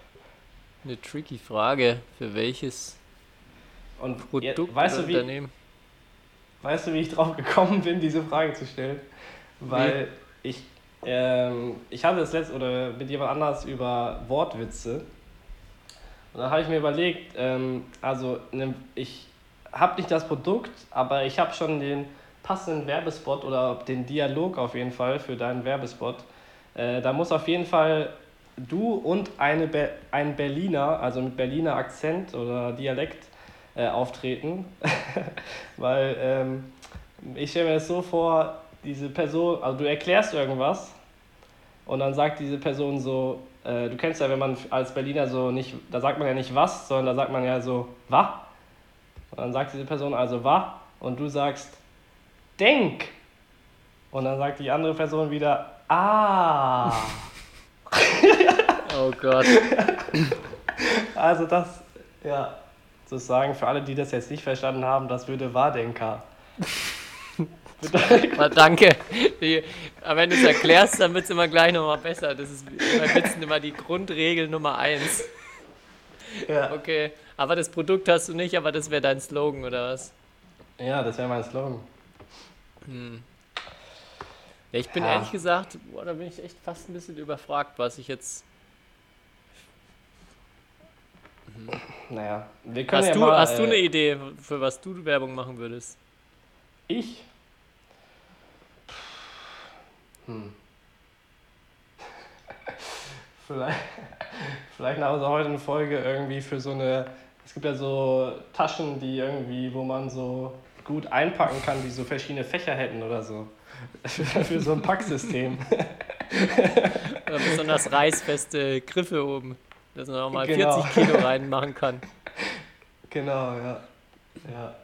eine tricky Frage. Für welches Und Produkt ja, weißt, du, wie, Unternehmen? weißt du, wie ich drauf gekommen bin, diese Frage zu stellen? Weil ich, ähm, ich hatte das letzte oder mit jemand anders über Wortwitze. Und dann habe ich mir überlegt, ähm, also ne, ich habe nicht das Produkt, aber ich habe schon den passenden Werbespot oder den Dialog auf jeden Fall für deinen Werbespot. Äh, da muss auf jeden Fall du und eine Be ein Berliner, also mit Berliner Akzent oder Dialekt, äh, auftreten. Weil ähm, ich stelle mir das so vor, diese Person, also du erklärst irgendwas und dann sagt diese Person so, äh, du kennst ja, wenn man als Berliner so nicht, da sagt man ja nicht was, sondern da sagt man ja so, wa? Und dann sagt diese Person also wa und du sagst, denk. Und dann sagt die andere Person wieder, ah. Oh Gott. Also das, ja, sozusagen für alle, die das jetzt nicht verstanden haben, das würde Wadenka. Mal danke. Aber wenn du es erklärst, dann wird es immer gleich nochmal besser. Das ist bei Witzen immer die Grundregel Nummer eins. Ja, Okay, aber das Produkt hast du nicht, aber das wäre dein Slogan oder was? ja das wäre mein Slogan. Hm. Ja, ich bin Ja. ehrlich gesagt, boah, da bin ich echt fast ein bisschen überfragt, was ich jetzt. Naja, wir können Hast, ja du, mal, hast du äh, eine Idee, für was du Werbung machen würdest? Ich? Hm. vielleicht, vielleicht nach unserer heutigen Folge irgendwie für so eine. Es gibt ja so Taschen, die irgendwie, wo man so gut einpacken kann, die so verschiedene Fächer hätten oder so. für so ein Packsystem. Oder besonders reißfeste Griffe oben, dass man auch mal Genau. 40 Kilo reinmachen kann. Genau, ja. Ja.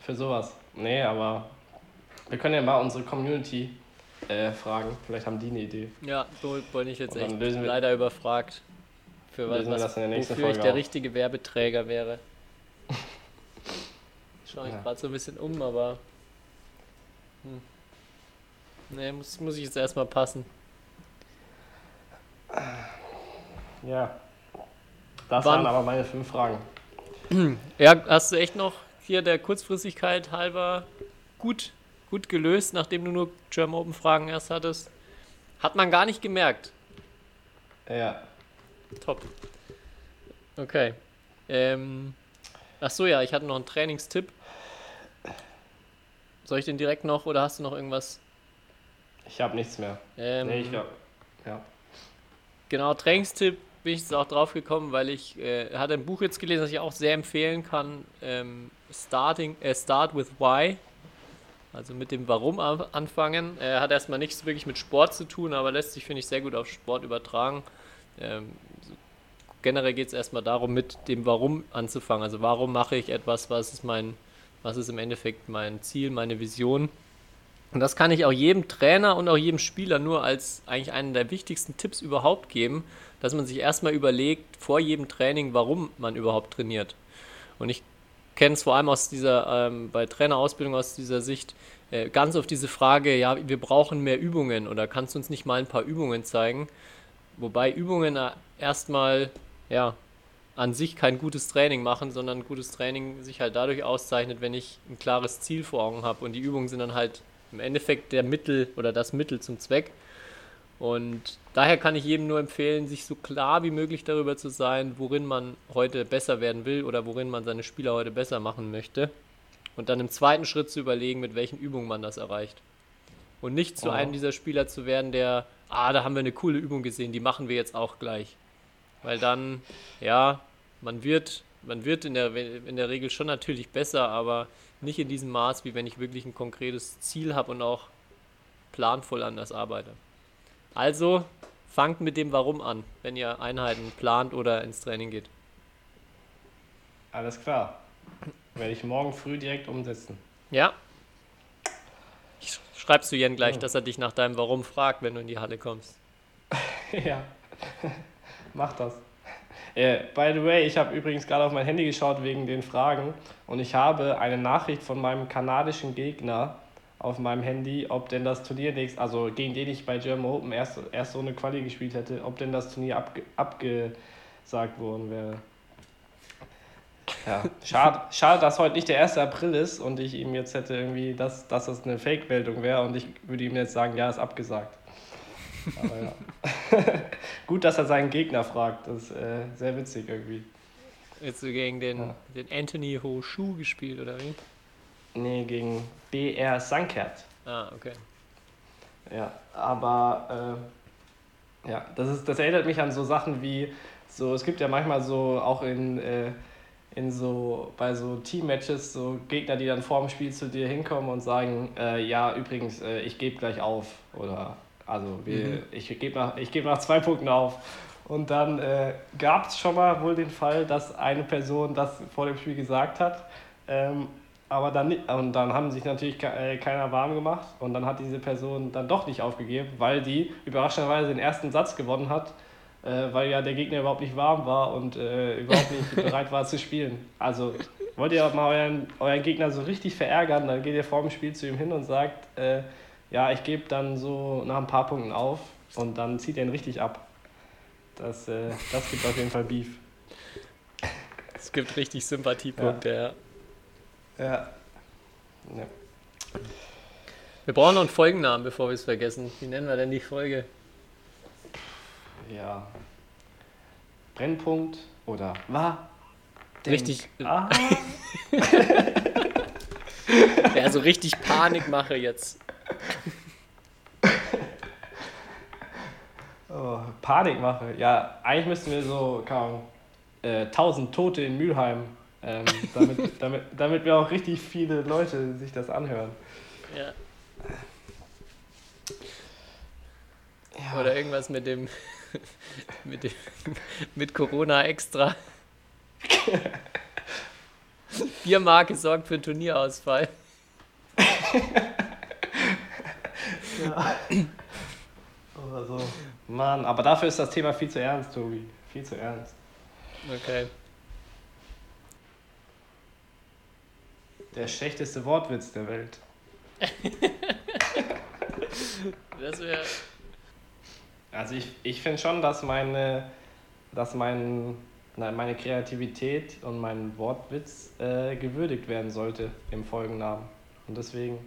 Für sowas. Nee, aber wir können ja mal unsere Community äh, fragen. Vielleicht haben die eine Idee. Ja, so bin ich jetzt echt leider überfragt. Für was, was das in der nächsten wofür ich Folge der auf. richtige Werbeträger wäre. Schaue ich Ja. gerade so ein bisschen um, aber. Hm. Nee, muss, muss ich jetzt erstmal passen. Ja. Das Wann- waren aber meine fünf Fragen. Ja, hast du echt noch hier der Kurzfristigkeit halber gut, gut gelöst, nachdem du nur German Open Fragen erst hattest. Hat man gar nicht gemerkt. Ja. Top. Okay. Ähm, ach so, ja, ich hatte noch einen Trainingstipp. Soll ich den direkt noch oder hast du noch irgendwas? Ich habe nichts mehr. Ähm, Nee, ich glaub, ja. Genau, Trainingstipp bin ich jetzt auch drauf gekommen, weil ich äh, hatte ein Buch jetzt gelesen, das ich auch sehr empfehlen kann. Ähm, Starting, äh, Start with Why. Also mit dem Warum an- anfangen. Er hat erstmal nichts wirklich mit Sport zu tun, aber lässt sich, finde ich, sehr gut auf Sport übertragen. Ähm, generell geht es erstmal darum, mit dem Warum anzufangen. Also warum mache ich etwas, was ist mein, was ist im Endeffekt mein Ziel, meine Vision. Und das kann ich auch jedem Trainer und auch jedem Spieler nur als eigentlich einen der wichtigsten Tipps überhaupt geben, dass man sich erstmal überlegt, vor jedem Training, warum man überhaupt trainiert. Und ich kenne es vor allem aus dieser, ähm, bei Trainerausbildung aus dieser Sicht, äh, ganz auf diese Frage, ja, wir brauchen mehr Übungen oder kannst du uns nicht mal ein paar Übungen zeigen? Wobei Übungen äh, erstmal, ja, an sich kein gutes Training machen, sondern gutes Training sich halt dadurch auszeichnet, wenn ich ein klares Ziel vor Augen habe. Und die Übungen sind dann halt im Endeffekt der Mittel oder das Mittel zum Zweck. Und daher kann ich jedem nur empfehlen, sich so klar wie möglich darüber zu sein, worin man heute besser werden will oder worin man seine Spieler heute besser machen möchte. Und dann im zweiten Schritt zu überlegen, mit welchen Übungen man das erreicht. Und nicht zu Oh. einem dieser Spieler zu werden, der, ah, da haben wir eine coole Übung gesehen, die machen wir jetzt auch gleich. Weil dann, ja, man wird, man wird in der, in der Regel schon natürlich besser, aber nicht in diesem Maß, wie wenn ich wirklich ein konkretes Ziel habe und auch planvoll an das arbeite. Also fangt mit dem Warum an, wenn ihr Einheiten plant oder ins Training geht. Alles klar. Werde ich morgen früh direkt umsetzen. Ja? Ich schreibst du Jen gleich, Ja. dass er dich nach deinem Warum fragt, wenn du in die Halle kommst. ja. Mach das. Äh, by the way, ich habe übrigens gerade auf mein Handy geschaut wegen den Fragen und ich habe eine Nachricht von meinem kanadischen Gegner auf meinem Handy, ob denn das Turnier nächst, also gegen den ich bei German Open erst, erst so eine Quali gespielt hätte, ob denn das Turnier abge, abgesagt worden wäre. Ja, schade, schade, dass heute nicht der 1. April ist und ich ihm jetzt hätte irgendwie, dass, dass das eine Fake-Meldung wäre und ich würde ihm jetzt sagen, ja, ist abgesagt. Aber ja. Gut, dass er seinen Gegner fragt. Das ist äh, sehr witzig irgendwie. Jetzt du gegen den, Ja. den Anthony Ho Shu gespielt, oder wie? Nee, gegen BR Sankert. Ah, okay. Ja, aber äh, ja, das, ist, das erinnert mich an so Sachen wie, so, es gibt ja manchmal so auch in, äh, in so, bei so Team-Matches so Gegner, die dann vor dem Spiel zu dir hinkommen und sagen, äh, ja, übrigens, äh, ich gebe gleich auf. Oder also wir, Mhm. ich gebe nach, ich geb nach zwei Punkten auf. Und dann äh, gab es schon mal wohl den Fall, dass eine Person das vor dem Spiel gesagt hat. Ähm, aber dann, und dann haben sich natürlich äh, keiner warm gemacht und dann hat diese Person dann doch nicht aufgegeben, weil die überraschenderweise den ersten Satz gewonnen hat, äh, weil ja der Gegner überhaupt nicht warm war und äh, überhaupt nicht bereit war zu spielen. Also wollt ihr mal euren, euren Gegner so richtig verärgern, dann geht ihr vor dem Spiel zu ihm hin und sagt, äh, ja, ich gebe dann so nach ein paar Punkten auf und dann zieht er ihn richtig ab. Das, äh, das gibt auf jeden Fall Beef. Es gibt richtig Sympathiepunkte, ja. Ja. ja. Wir brauchen noch einen Folgennamen, bevor wir es vergessen. Wie nennen wir denn die Folge? Ja. Brennpunkt oder war? Richtig, Ah. ja, so richtig Panikmache jetzt. Oh, Panikmache. Ja, eigentlich müssten wir so, Ahnung, äh, 1000 Tote in Mülheim, ähm, damit, damit, damit wir auch richtig viele Leute sich das anhören. Ja. Ja. Oder irgendwas mit dem, mit dem, mit Corona extra. Biermarke sorgt für Turnierausfall. Oder so. Mann, aber dafür ist das Thema viel zu ernst, Tobi. Viel zu ernst. Okay. Der schlechteste Wortwitz der Welt. Das wäre. Also ich, ich finde schon, dass meine, dass mein, meine Kreativität und mein Wortwitz äh, gewürdigt werden sollte im Folgennamen. Und deswegen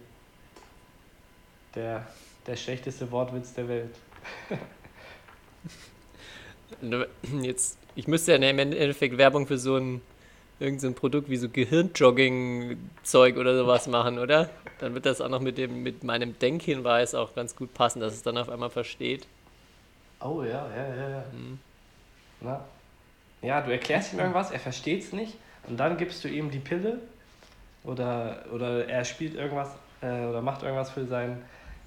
der, der schlechteste Wortwitz der Welt. Jetzt, ich müsste ja im Endeffekt Werbung für so ein irgendein so Produkt wie so Gehirnjogging-Zeug oder sowas machen, oder? Dann wird das auch noch mit dem mit meinem Denkhinweis auch ganz gut passen, dass es dann auf einmal versteht. Oh ja, ja, ja, ja. Mhm. Na? Ja, du erklärst ihm irgendwas, er versteht es nicht und dann gibst du ihm die Pille oder, oder er spielt irgendwas äh, oder macht irgendwas für sein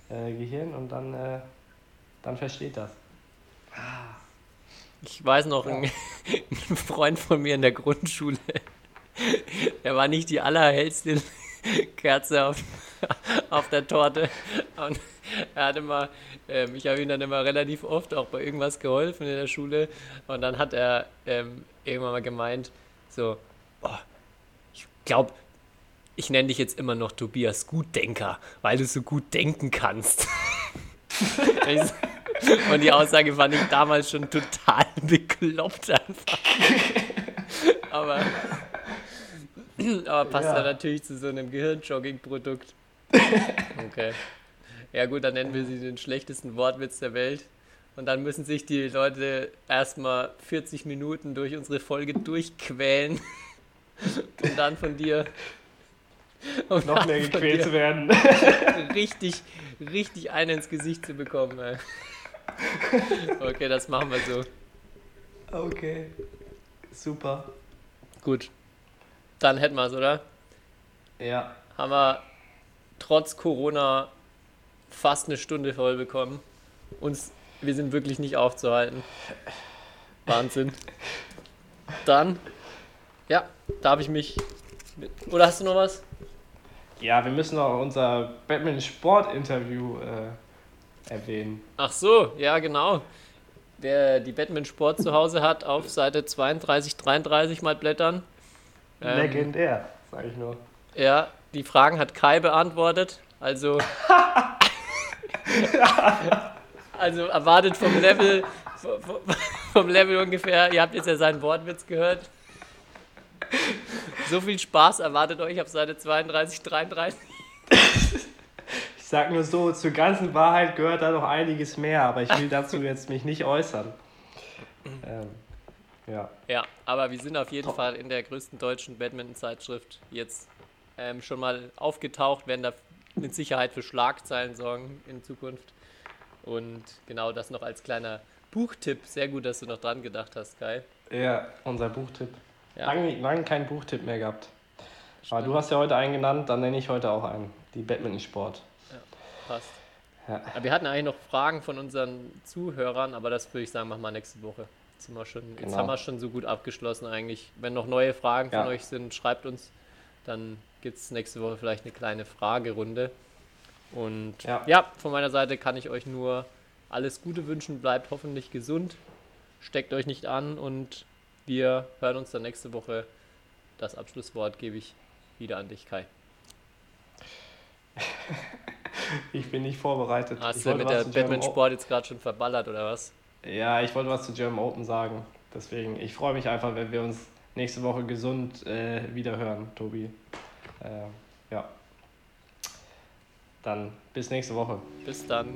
äh, Gehirn und dann, äh, dann versteht das. Ah. Ich weiß noch, ja. ein, ein Freund von mir in der Grundschule, der war nicht die allerhellste Kerze auf, auf der Torte. Und er hat immer, ähm, ich habe ihm dann immer relativ oft auch bei irgendwas geholfen in der Schule. Und dann hat er ähm, irgendwann mal gemeint, so, oh, ich glaube, ich nenne dich jetzt immer noch Tobias Gutdenker, weil du so gut denken kannst. Und die Aussage fand ich damals schon total bekloppt einfach. aber, aber passt ja. da natürlich zu so einem Gehirnjogging-Produkt. Okay. Ja gut, dann nennen wir sie den schlechtesten Wortwitz der Welt. Und dann müssen sich die Leute erstmal 40 Minuten durch unsere Folge durchquälen. Und dann von dir. Um noch mehr gequält zu werden. Richtig, richtig einen ins Gesicht zu bekommen. Ey. Okay, das machen wir so. Okay. Super. Gut. Dann hätten wir es, oder? Ja. Haben wir trotz Corona fast eine Stunde voll bekommen. Uns, wir sind wirklich nicht aufzuhalten. Wahnsinn. Dann, ja, darf ich mich. Mit, oder hast du noch was? Ja, wir müssen noch unser Batman-Sport-Interview äh, erwähnen. Ach so, ja, genau. Wer die Batman Sport zu Hause hat, auf Seite 32, 33 mal blättern. Ähm, Legendär, sag ich nur. Ja, die Fragen hat Kai beantwortet. Also. also erwartet vom Level, vom Level ungefähr, ihr habt jetzt ja seinen Wortwitz gehört. So viel Spaß erwartet euch auf Seite 32, 33 sag nur so, zur ganzen Wahrheit gehört da noch einiges mehr, aber ich will dazu jetzt mich nicht äußern. Ähm, ja. Ja, aber wir sind auf jeden. Fall in der größten deutschen Badminton-Zeitschrift jetzt ähm, schon mal aufgetaucht, werden da mit Sicherheit für Schlagzeilen sorgen in Zukunft. Und genau das noch als kleiner Buchtipp. Sehr gut, dass du noch dran gedacht hast, Kai. Ja, unser Buchtipp. Ja. Lange, lange keinen Buchtipp mehr gehabt. Stimmt. Aber du hast ja heute einen genannt, dann nenne ich heute auch einen. Die Badminton-Sport passt. Ja. Aber wir hatten eigentlich noch Fragen von unseren Zuhörern, aber das würde ich sagen, machen wir nächste Woche. Jetzt, sind wir schon, genau. jetzt haben wir schon so gut abgeschlossen eigentlich. Wenn noch neue Fragen ja. von euch sind, schreibt uns. Dann gibt es nächste Woche vielleicht eine kleine Fragerunde. Und ja. ja, von meiner Seite kann ich euch nur alles Gute wünschen. Bleibt hoffentlich gesund. Steckt euch nicht an und wir hören uns dann nächste Woche. Das Abschlusswort gebe ich wieder an dich, Kai. Ich bin nicht vorbereitet. Hast du mit der Batman-Sport jetzt gerade schon verballert oder was? Ja, ich wollte was zu German Open sagen. Deswegen, ich freue mich einfach, wenn wir uns nächste Woche gesund äh, wieder hören, Tobi. Äh, ja. Dann bis nächste Woche. Bis dann.